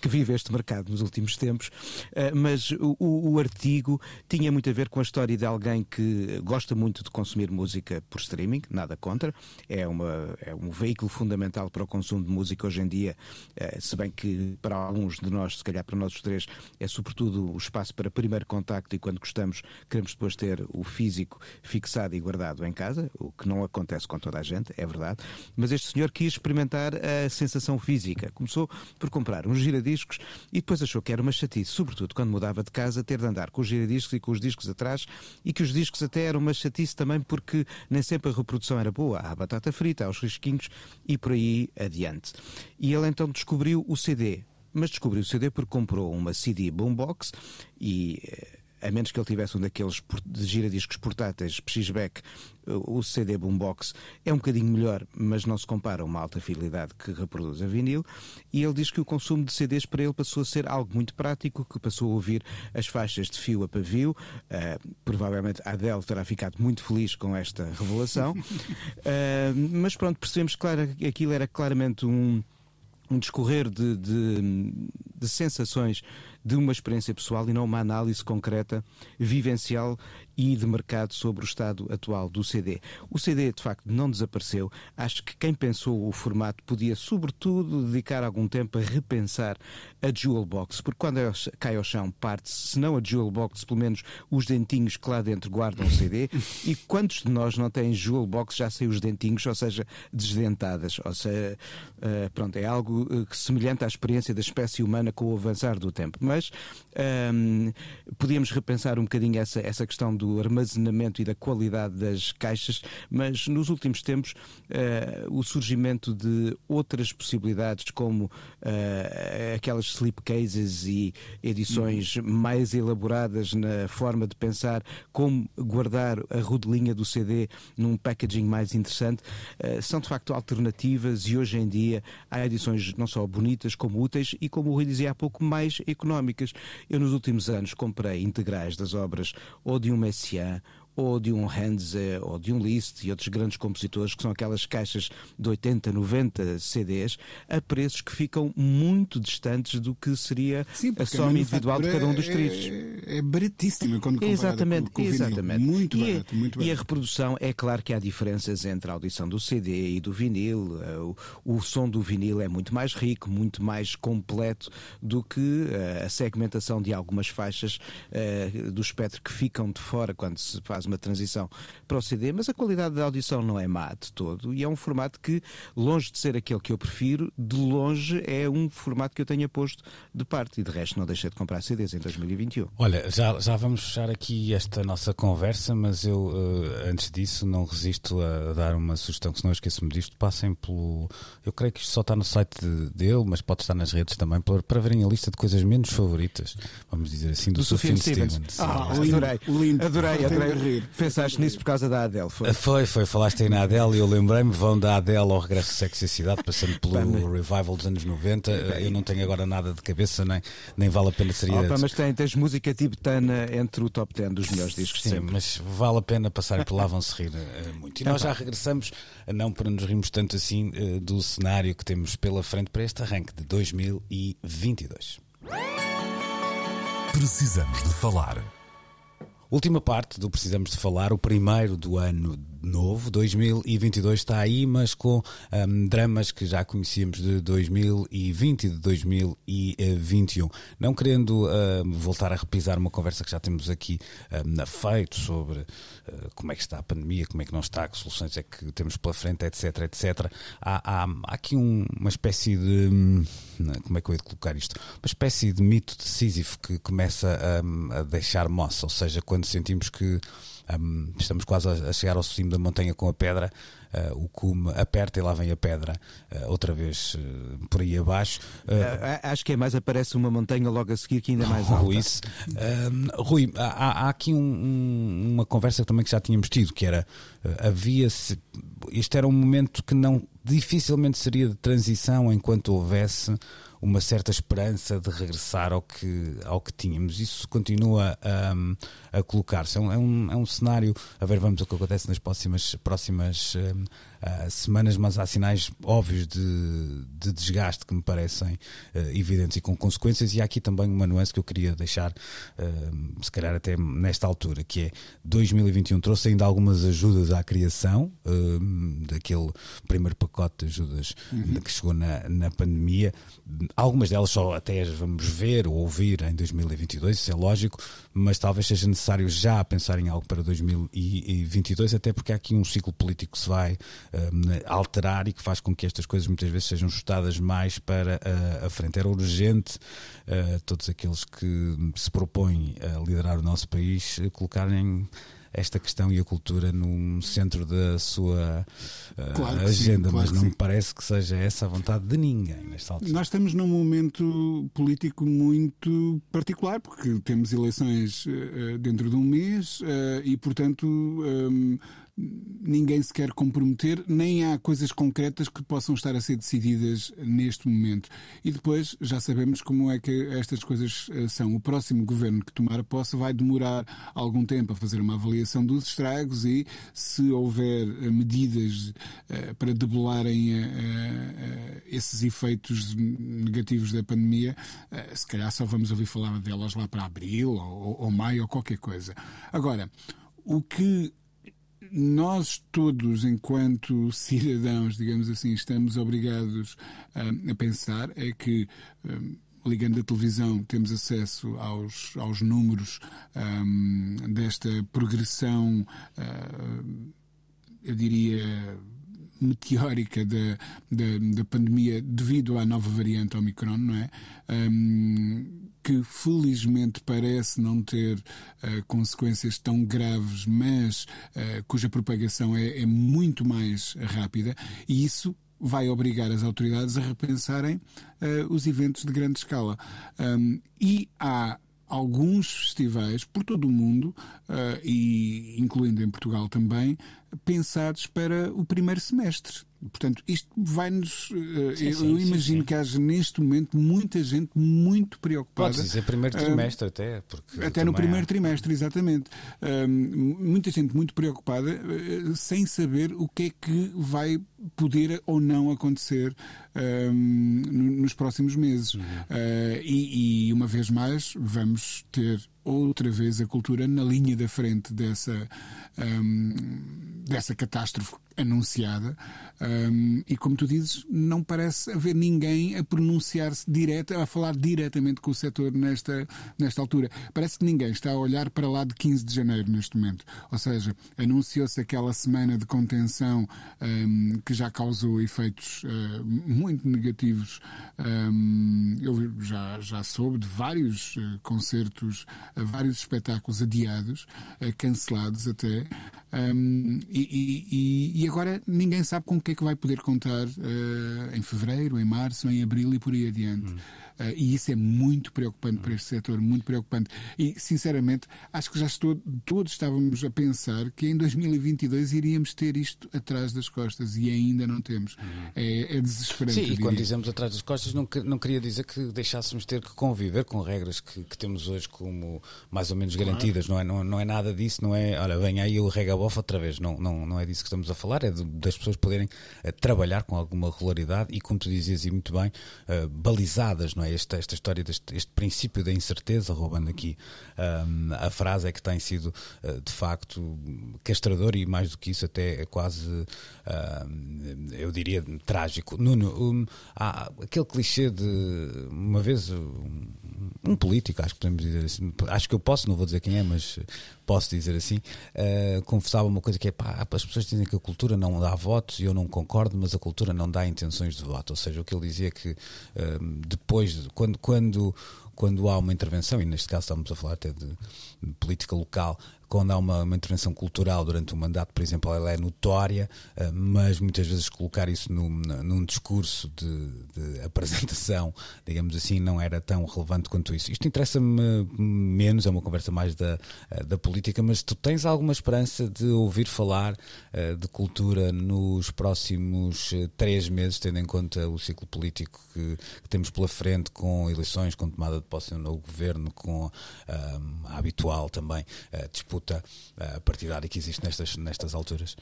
que vive este mercado nos últimos tempos, eh, mas o, o, artigo tinha muito a ver com a história de alguém que gosta muito de consumir música por streaming, nada contra, é, uma, é um veículo fundamental para o consumo de música hoje em dia, eh, se bem que para alguns de nós, se calhar para nós três, é sobretudo o espaço para primeiro contacto e quando gostamos queremos depois ter o físico fixado e guardado em casa, o que não acontece com toda a gente, é verdade, mas este senhor quis experimentar a sensação física. Começou por comprar um giradiscos e depois achou que era uma chatice, sobretudo quando mudava de casa, ter de andar com os giradiscos e com os discos atrás e que os discos até eram uma chatice também porque nem sempre a reprodução era boa. Há a batata frita, há os risquinhos e por aí adiante. E ele então descobriu o CD mas descobriu o CD porque comprou uma CD boombox e a menos que ele tivesse um daqueles de giradiscos portáteis, PXBack, o CD Boombox é um bocadinho melhor, mas não se compara a uma alta fidelidade que reproduz a vinil. E ele diz que o consumo de CDs para ele passou a ser algo muito prático, que passou a ouvir as faixas de fio a pavio. Uh, provavelmente a Adele terá ficado muito feliz com esta revelação. uh, [LAUGHS] mas pronto, percebemos que aquilo era claramente um um discorrer de, de, de, sensações de uma experiência pessoal e não uma análise concreta, vivencial e de mercado sobre o estado atual do CD. O CD, de facto, não desapareceu. Acho que quem pensou o formato podia, sobretudo, dedicar algum tempo a repensar a Jewel Box, porque quando cai ao chão, parte-se, se não a Jewel Box, pelo menos os dentinhos que lá dentro guardam o CD. e quantos de nós não têm Jewel Box já sem os dentinhos, ou seja, desdentadas? Ou seja, uh, pronto, é algo uh, semelhante à experiência da espécie humana com o avançar do tempo. Mas um, podíamos repensar um bocadinho essa, essa questão do armazenamento e da qualidade das caixas, mas nos últimos tempos uh, o surgimento de outras possibilidades, como uh, aquelas slipcases e edições uhum. mais elaboradas na forma de pensar como guardar a rodelinha do CD num packaging mais interessante, uh, são de facto alternativas e hoje em dia há edições não só bonitas como úteis e, como o Rui dizia há pouco, mais económicas. Eu, nos últimos anos, comprei integrais das obras ou de um Messiaen ou de um Hanze, ou de um Liszt e outros grandes compositores, que são aquelas caixas de 80, 90 CDs, a preços que ficam muito distantes do que seria Sim, a soma individual de cada um dos trilhos. É, é baratíssima quando exatamente, com, com exatamente. Muito e, barato, muito barato. E a reprodução, é claro que há diferenças entre a audição do CD e do vinil. O, o som do vinil é muito mais rico, muito mais completo do que uh, a segmentação de algumas faixas uh, do espectro que ficam de fora quando se faz uma transição para o CD, mas a qualidade da audição não é má de todo e é um formato que, longe de ser aquele que eu prefiro, de longe é um formato que eu tenha posto de parte e de resto não deixei de comprar CDs em 2021. Olha, já, já vamos fechar aqui esta nossa conversa, mas eu uh, antes disso não resisto a dar uma sugestão que se não esqueço-me disto, passem pelo. Eu creio que isto só está no site de, dele, mas pode estar nas redes também, para, para verem a lista de coisas menos favoritas, vamos dizer assim, do, do Sufjan Stevens. Stevens. Ah, adorei, lindo, adorei, adorei. Pensaste nisso por causa da Adele, foi? Foi, foi. Falaste aí na Adele e eu lembrei-me, vão da Adele ao regresso de Sexy e Cidade, passando pelo revival dos anos 90. Eu não tenho agora nada de cabeça, nem, nem vale a pena seria. Opa, mas tem, tens música tibetana entre o top 10 dos melhores discos Sim, sempre. mas vale a pena passar por lá, vão-se rir uh, muito. E nós já regressamos, não para nos rirmos tanto assim, uh, do cenário que temos pela frente para este arranque de 2022. Precisamos de falar. Última parte do Precisamos de Falar, o primeiro do ano novo, 2022 está aí, mas com um, dramas que já conhecíamos de 2020 e de 2021. Não querendo uh, voltar a repisar uma conversa que já temos aqui um, feito sobre uh, como é que está a pandemia, como é que não está, que soluções é que temos pela frente, etc, etc. Há, há, há aqui um, uma espécie de. Hum, como é que eu ia colocar isto? Uma espécie de mito de Sísifo que começa a deixar moça, ou seja, quando sentimos que um, estamos quase a, chegar ao cimo da montanha com a pedra. Uh, o cume aperta e lá vem a pedra uh, outra vez uh, por aí abaixo. Acho que é mais aparece uma montanha logo a seguir que ainda é mais [LAUGHS] alta. Isso. Rui, há, há aqui um, um, uma conversa também que já tínhamos tido, que era havia -se, este era um momento que não dificilmente seria de transição enquanto houvesse uma certa esperança de regressar ao que, ao que tínhamos. Isso continua a, a colocar-se. É um, é, um, é um cenário, a ver, vamos o que acontece nas próximas, próximas um, uh, semanas, mas há sinais óbvios de, de desgaste que me parecem uh, evidentes e com consequências. E há aqui também uma nuance que eu queria deixar, uh, se calhar até nesta altura, que é 2021 trouxe ainda algumas ajudas à criação, daquele primeiro pacote de ajudas uhum. que chegou na, na pandemia. Algumas delas só até as vamos ver ou ouvir em 2022, isso é lógico, mas talvez seja necessário já pensar em algo para 2022, até porque há aqui um ciclo político que se vai uh, alterar e que faz com que estas coisas muitas vezes sejam ajustadas mais para uh, a frente. Era urgente uh, todos aqueles que se propõem a liderar o nosso país colocarem esta questão e a cultura no centro da sua uh, Claro agenda, sim, claro mas não me parece que seja essa a vontade de ninguém nesta altura. Nós estamos num momento político muito particular, porque temos eleições eh, dentro de um mês eh, e, portanto, hum, ninguém se quer comprometer, nem há coisas concretas que possam estar a ser decididas neste momento. E depois já sabemos como é que estas coisas eh, são. O próximo governo que tomar posse vai demorar algum tempo a fazer uma avaliação dos estragos e, se houver eh, medidas eh, para debelarem esses efeitos negativos da pandemia, se calhar só vamos ouvir falar delas lá para abril ou maio ou qualquer coisa. Agora, o que nós todos, enquanto [LAUGHS] cidadãos, digamos assim, estamos obrigados hum, a pensar é que, hum, ligando a televisão, temos acesso aos, aos números hum, desta progressão, hum, eu diria, meteórica da, da, da pandemia devido à nova variante Omicron, não é? Hum, que felizmente parece não ter uh, consequências tão graves, mas uh, cuja propagação é, é muito mais rápida, e isso vai obrigar as autoridades a repensarem uh, os eventos de grande escala. Um, e há alguns festivais por todo o mundo, uh, e incluindo em Portugal também, pensados para o primeiro semestre. Portanto, isto vai-nos. Uh, eu, sim, imagino sim. que haja neste momento muita gente muito preocupada. Pode dizer primeiro Um, trimestre até, porque Até no primeiro há- trimestre, exatamente. Hum, muita gente muito preocupada, eh, sem saber o que é que vai poder ou não acontecer no- nos próximos meses. Eh, e, e, uma vez mais, vamos ter outra vez a cultura na linha da frente dessa, hum, dessa catástrofe anunciada. Hum, e como tu dizes, não parece haver ninguém a pronunciar-se direto, a falar diretamente com o setor nesta, nesta altura. Parece que ninguém está a olhar para lá de 15 de janeiro neste momento. Ou seja, anunciou-se aquela semana de contenção hum, que já causou efeitos eh, muito negativos. Hum, eu já, já soube de vários eh, concertos, eh, vários espetáculos adiados, eh, cancelados até. Hum, e, e- e- agora ninguém sabe com o que é que vai poder contar eh, em fevereiro, em março, em abril e por aí adiante. Eh, e isso é muito preocupante para este setor, muito preocupante. E, sinceramente, acho que já estou, todos estávamos a pensar que em 2022 iríamos ter isto atrás das costas e ainda não temos. É, é desesperante. Sim, e quando dizemos atrás das costas, não, não queria dizer que deixássemos ter que conviver com regras que, que temos hoje como mais ou menos garantidas. Não é, não, não é nada disso, não é, olha, vem aí o regabof outra vez. Não, não, não é disso que estamos a falar, é de- das pessoas poderem eh, trabalhar com alguma regularidade e, como tu dizias e muito bem, eh, balizadas, não é? Esta, esta história, deste este princípio da incerteza, roubando aqui ahm, a frase, é que tem sido eh, de facto castrador e mais do que isso, até é quase, eu diria, trágico. Nuno, um, há aquele clichê de uma vez um, um político, acho que podemos dizer assim, acho que eu posso, não vou dizer quem é, mas posso dizer assim, eh, confessava uma coisa que é pá, as pessoas dizem que a cultura não dá votos e eu não concordo, mas a cultura não dá intenções de voto. Ou seja, o que ele dizia é que eh, depois, de- quando, quando, quando há uma intervenção, e neste caso estamos a falar até de política local, quando há uma, uma intervenção cultural durante um mandato, por exemplo, ela é notória, eh, mas muitas vezes colocar isso num, num discurso de, de apresentação, digamos assim, não era tão relevante quanto isso. Isto interessa-me menos, é uma conversa mais da, eh, da política, mas tu tens alguma esperança de ouvir falar eh, de cultura nos próximos três meses, tendo em conta o ciclo político que, que temos pela frente, com eleições, com tomada de posse um novo governo, com ah, a habitual também eh, disputa eh, partidária que existe nestas, nestas alturas?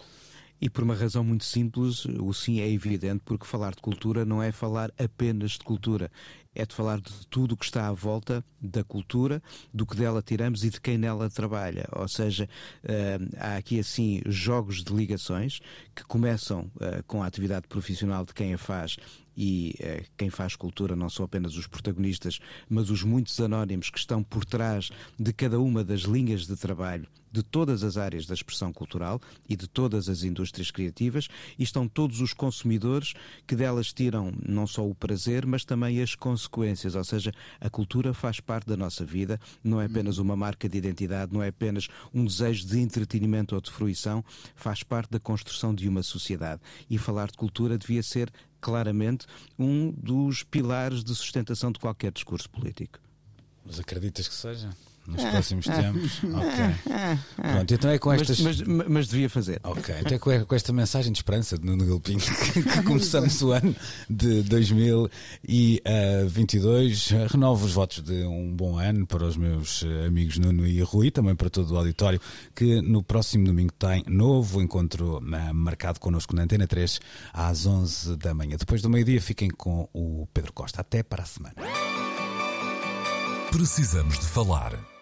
E por uma razão muito simples, o sim é evidente, porque falar de cultura não é falar apenas de cultura, é de falar de tudo o que está à volta da cultura, do que dela tiramos e de quem nela trabalha. Ou seja, eh, há aqui assim jogos de ligações que começam com a atividade profissional de quem a faz e eh, quem faz cultura não são apenas os protagonistas, mas os muitos anónimos que estão por trás de cada uma das linhas de trabalho de todas as áreas da expressão cultural e de todas as indústrias criativas e estão todos os consumidores que delas tiram não só o prazer, mas também as consequências. Ou seja, a cultura faz parte da nossa vida, não é apenas uma marca de identidade, não é apenas um desejo de entretenimento ou de fruição, faz parte da construção de uma sociedade. E falar de cultura devia ser claramente um dos pilares de sustentação de qualquer discurso político. Mas acreditas que seja? Nos próximos tempos. Ok. Pronto, então é com estas. Mas, mas, mas devia fazer. Ok, então é com esta mensagem de esperança de Nuno Gilpinho [LAUGHS] que começamos o ano de 2022. Renovo os votos de um bom ano para os meus amigos Nuno e Rui, também para todo o auditório, que no próximo domingo tem novo encontro eh, marcado connosco na Antena 3 às 11 da manhã. Depois do meio-dia, fiquem com o Pedro Costa. Até para a semana. Precisamos de falar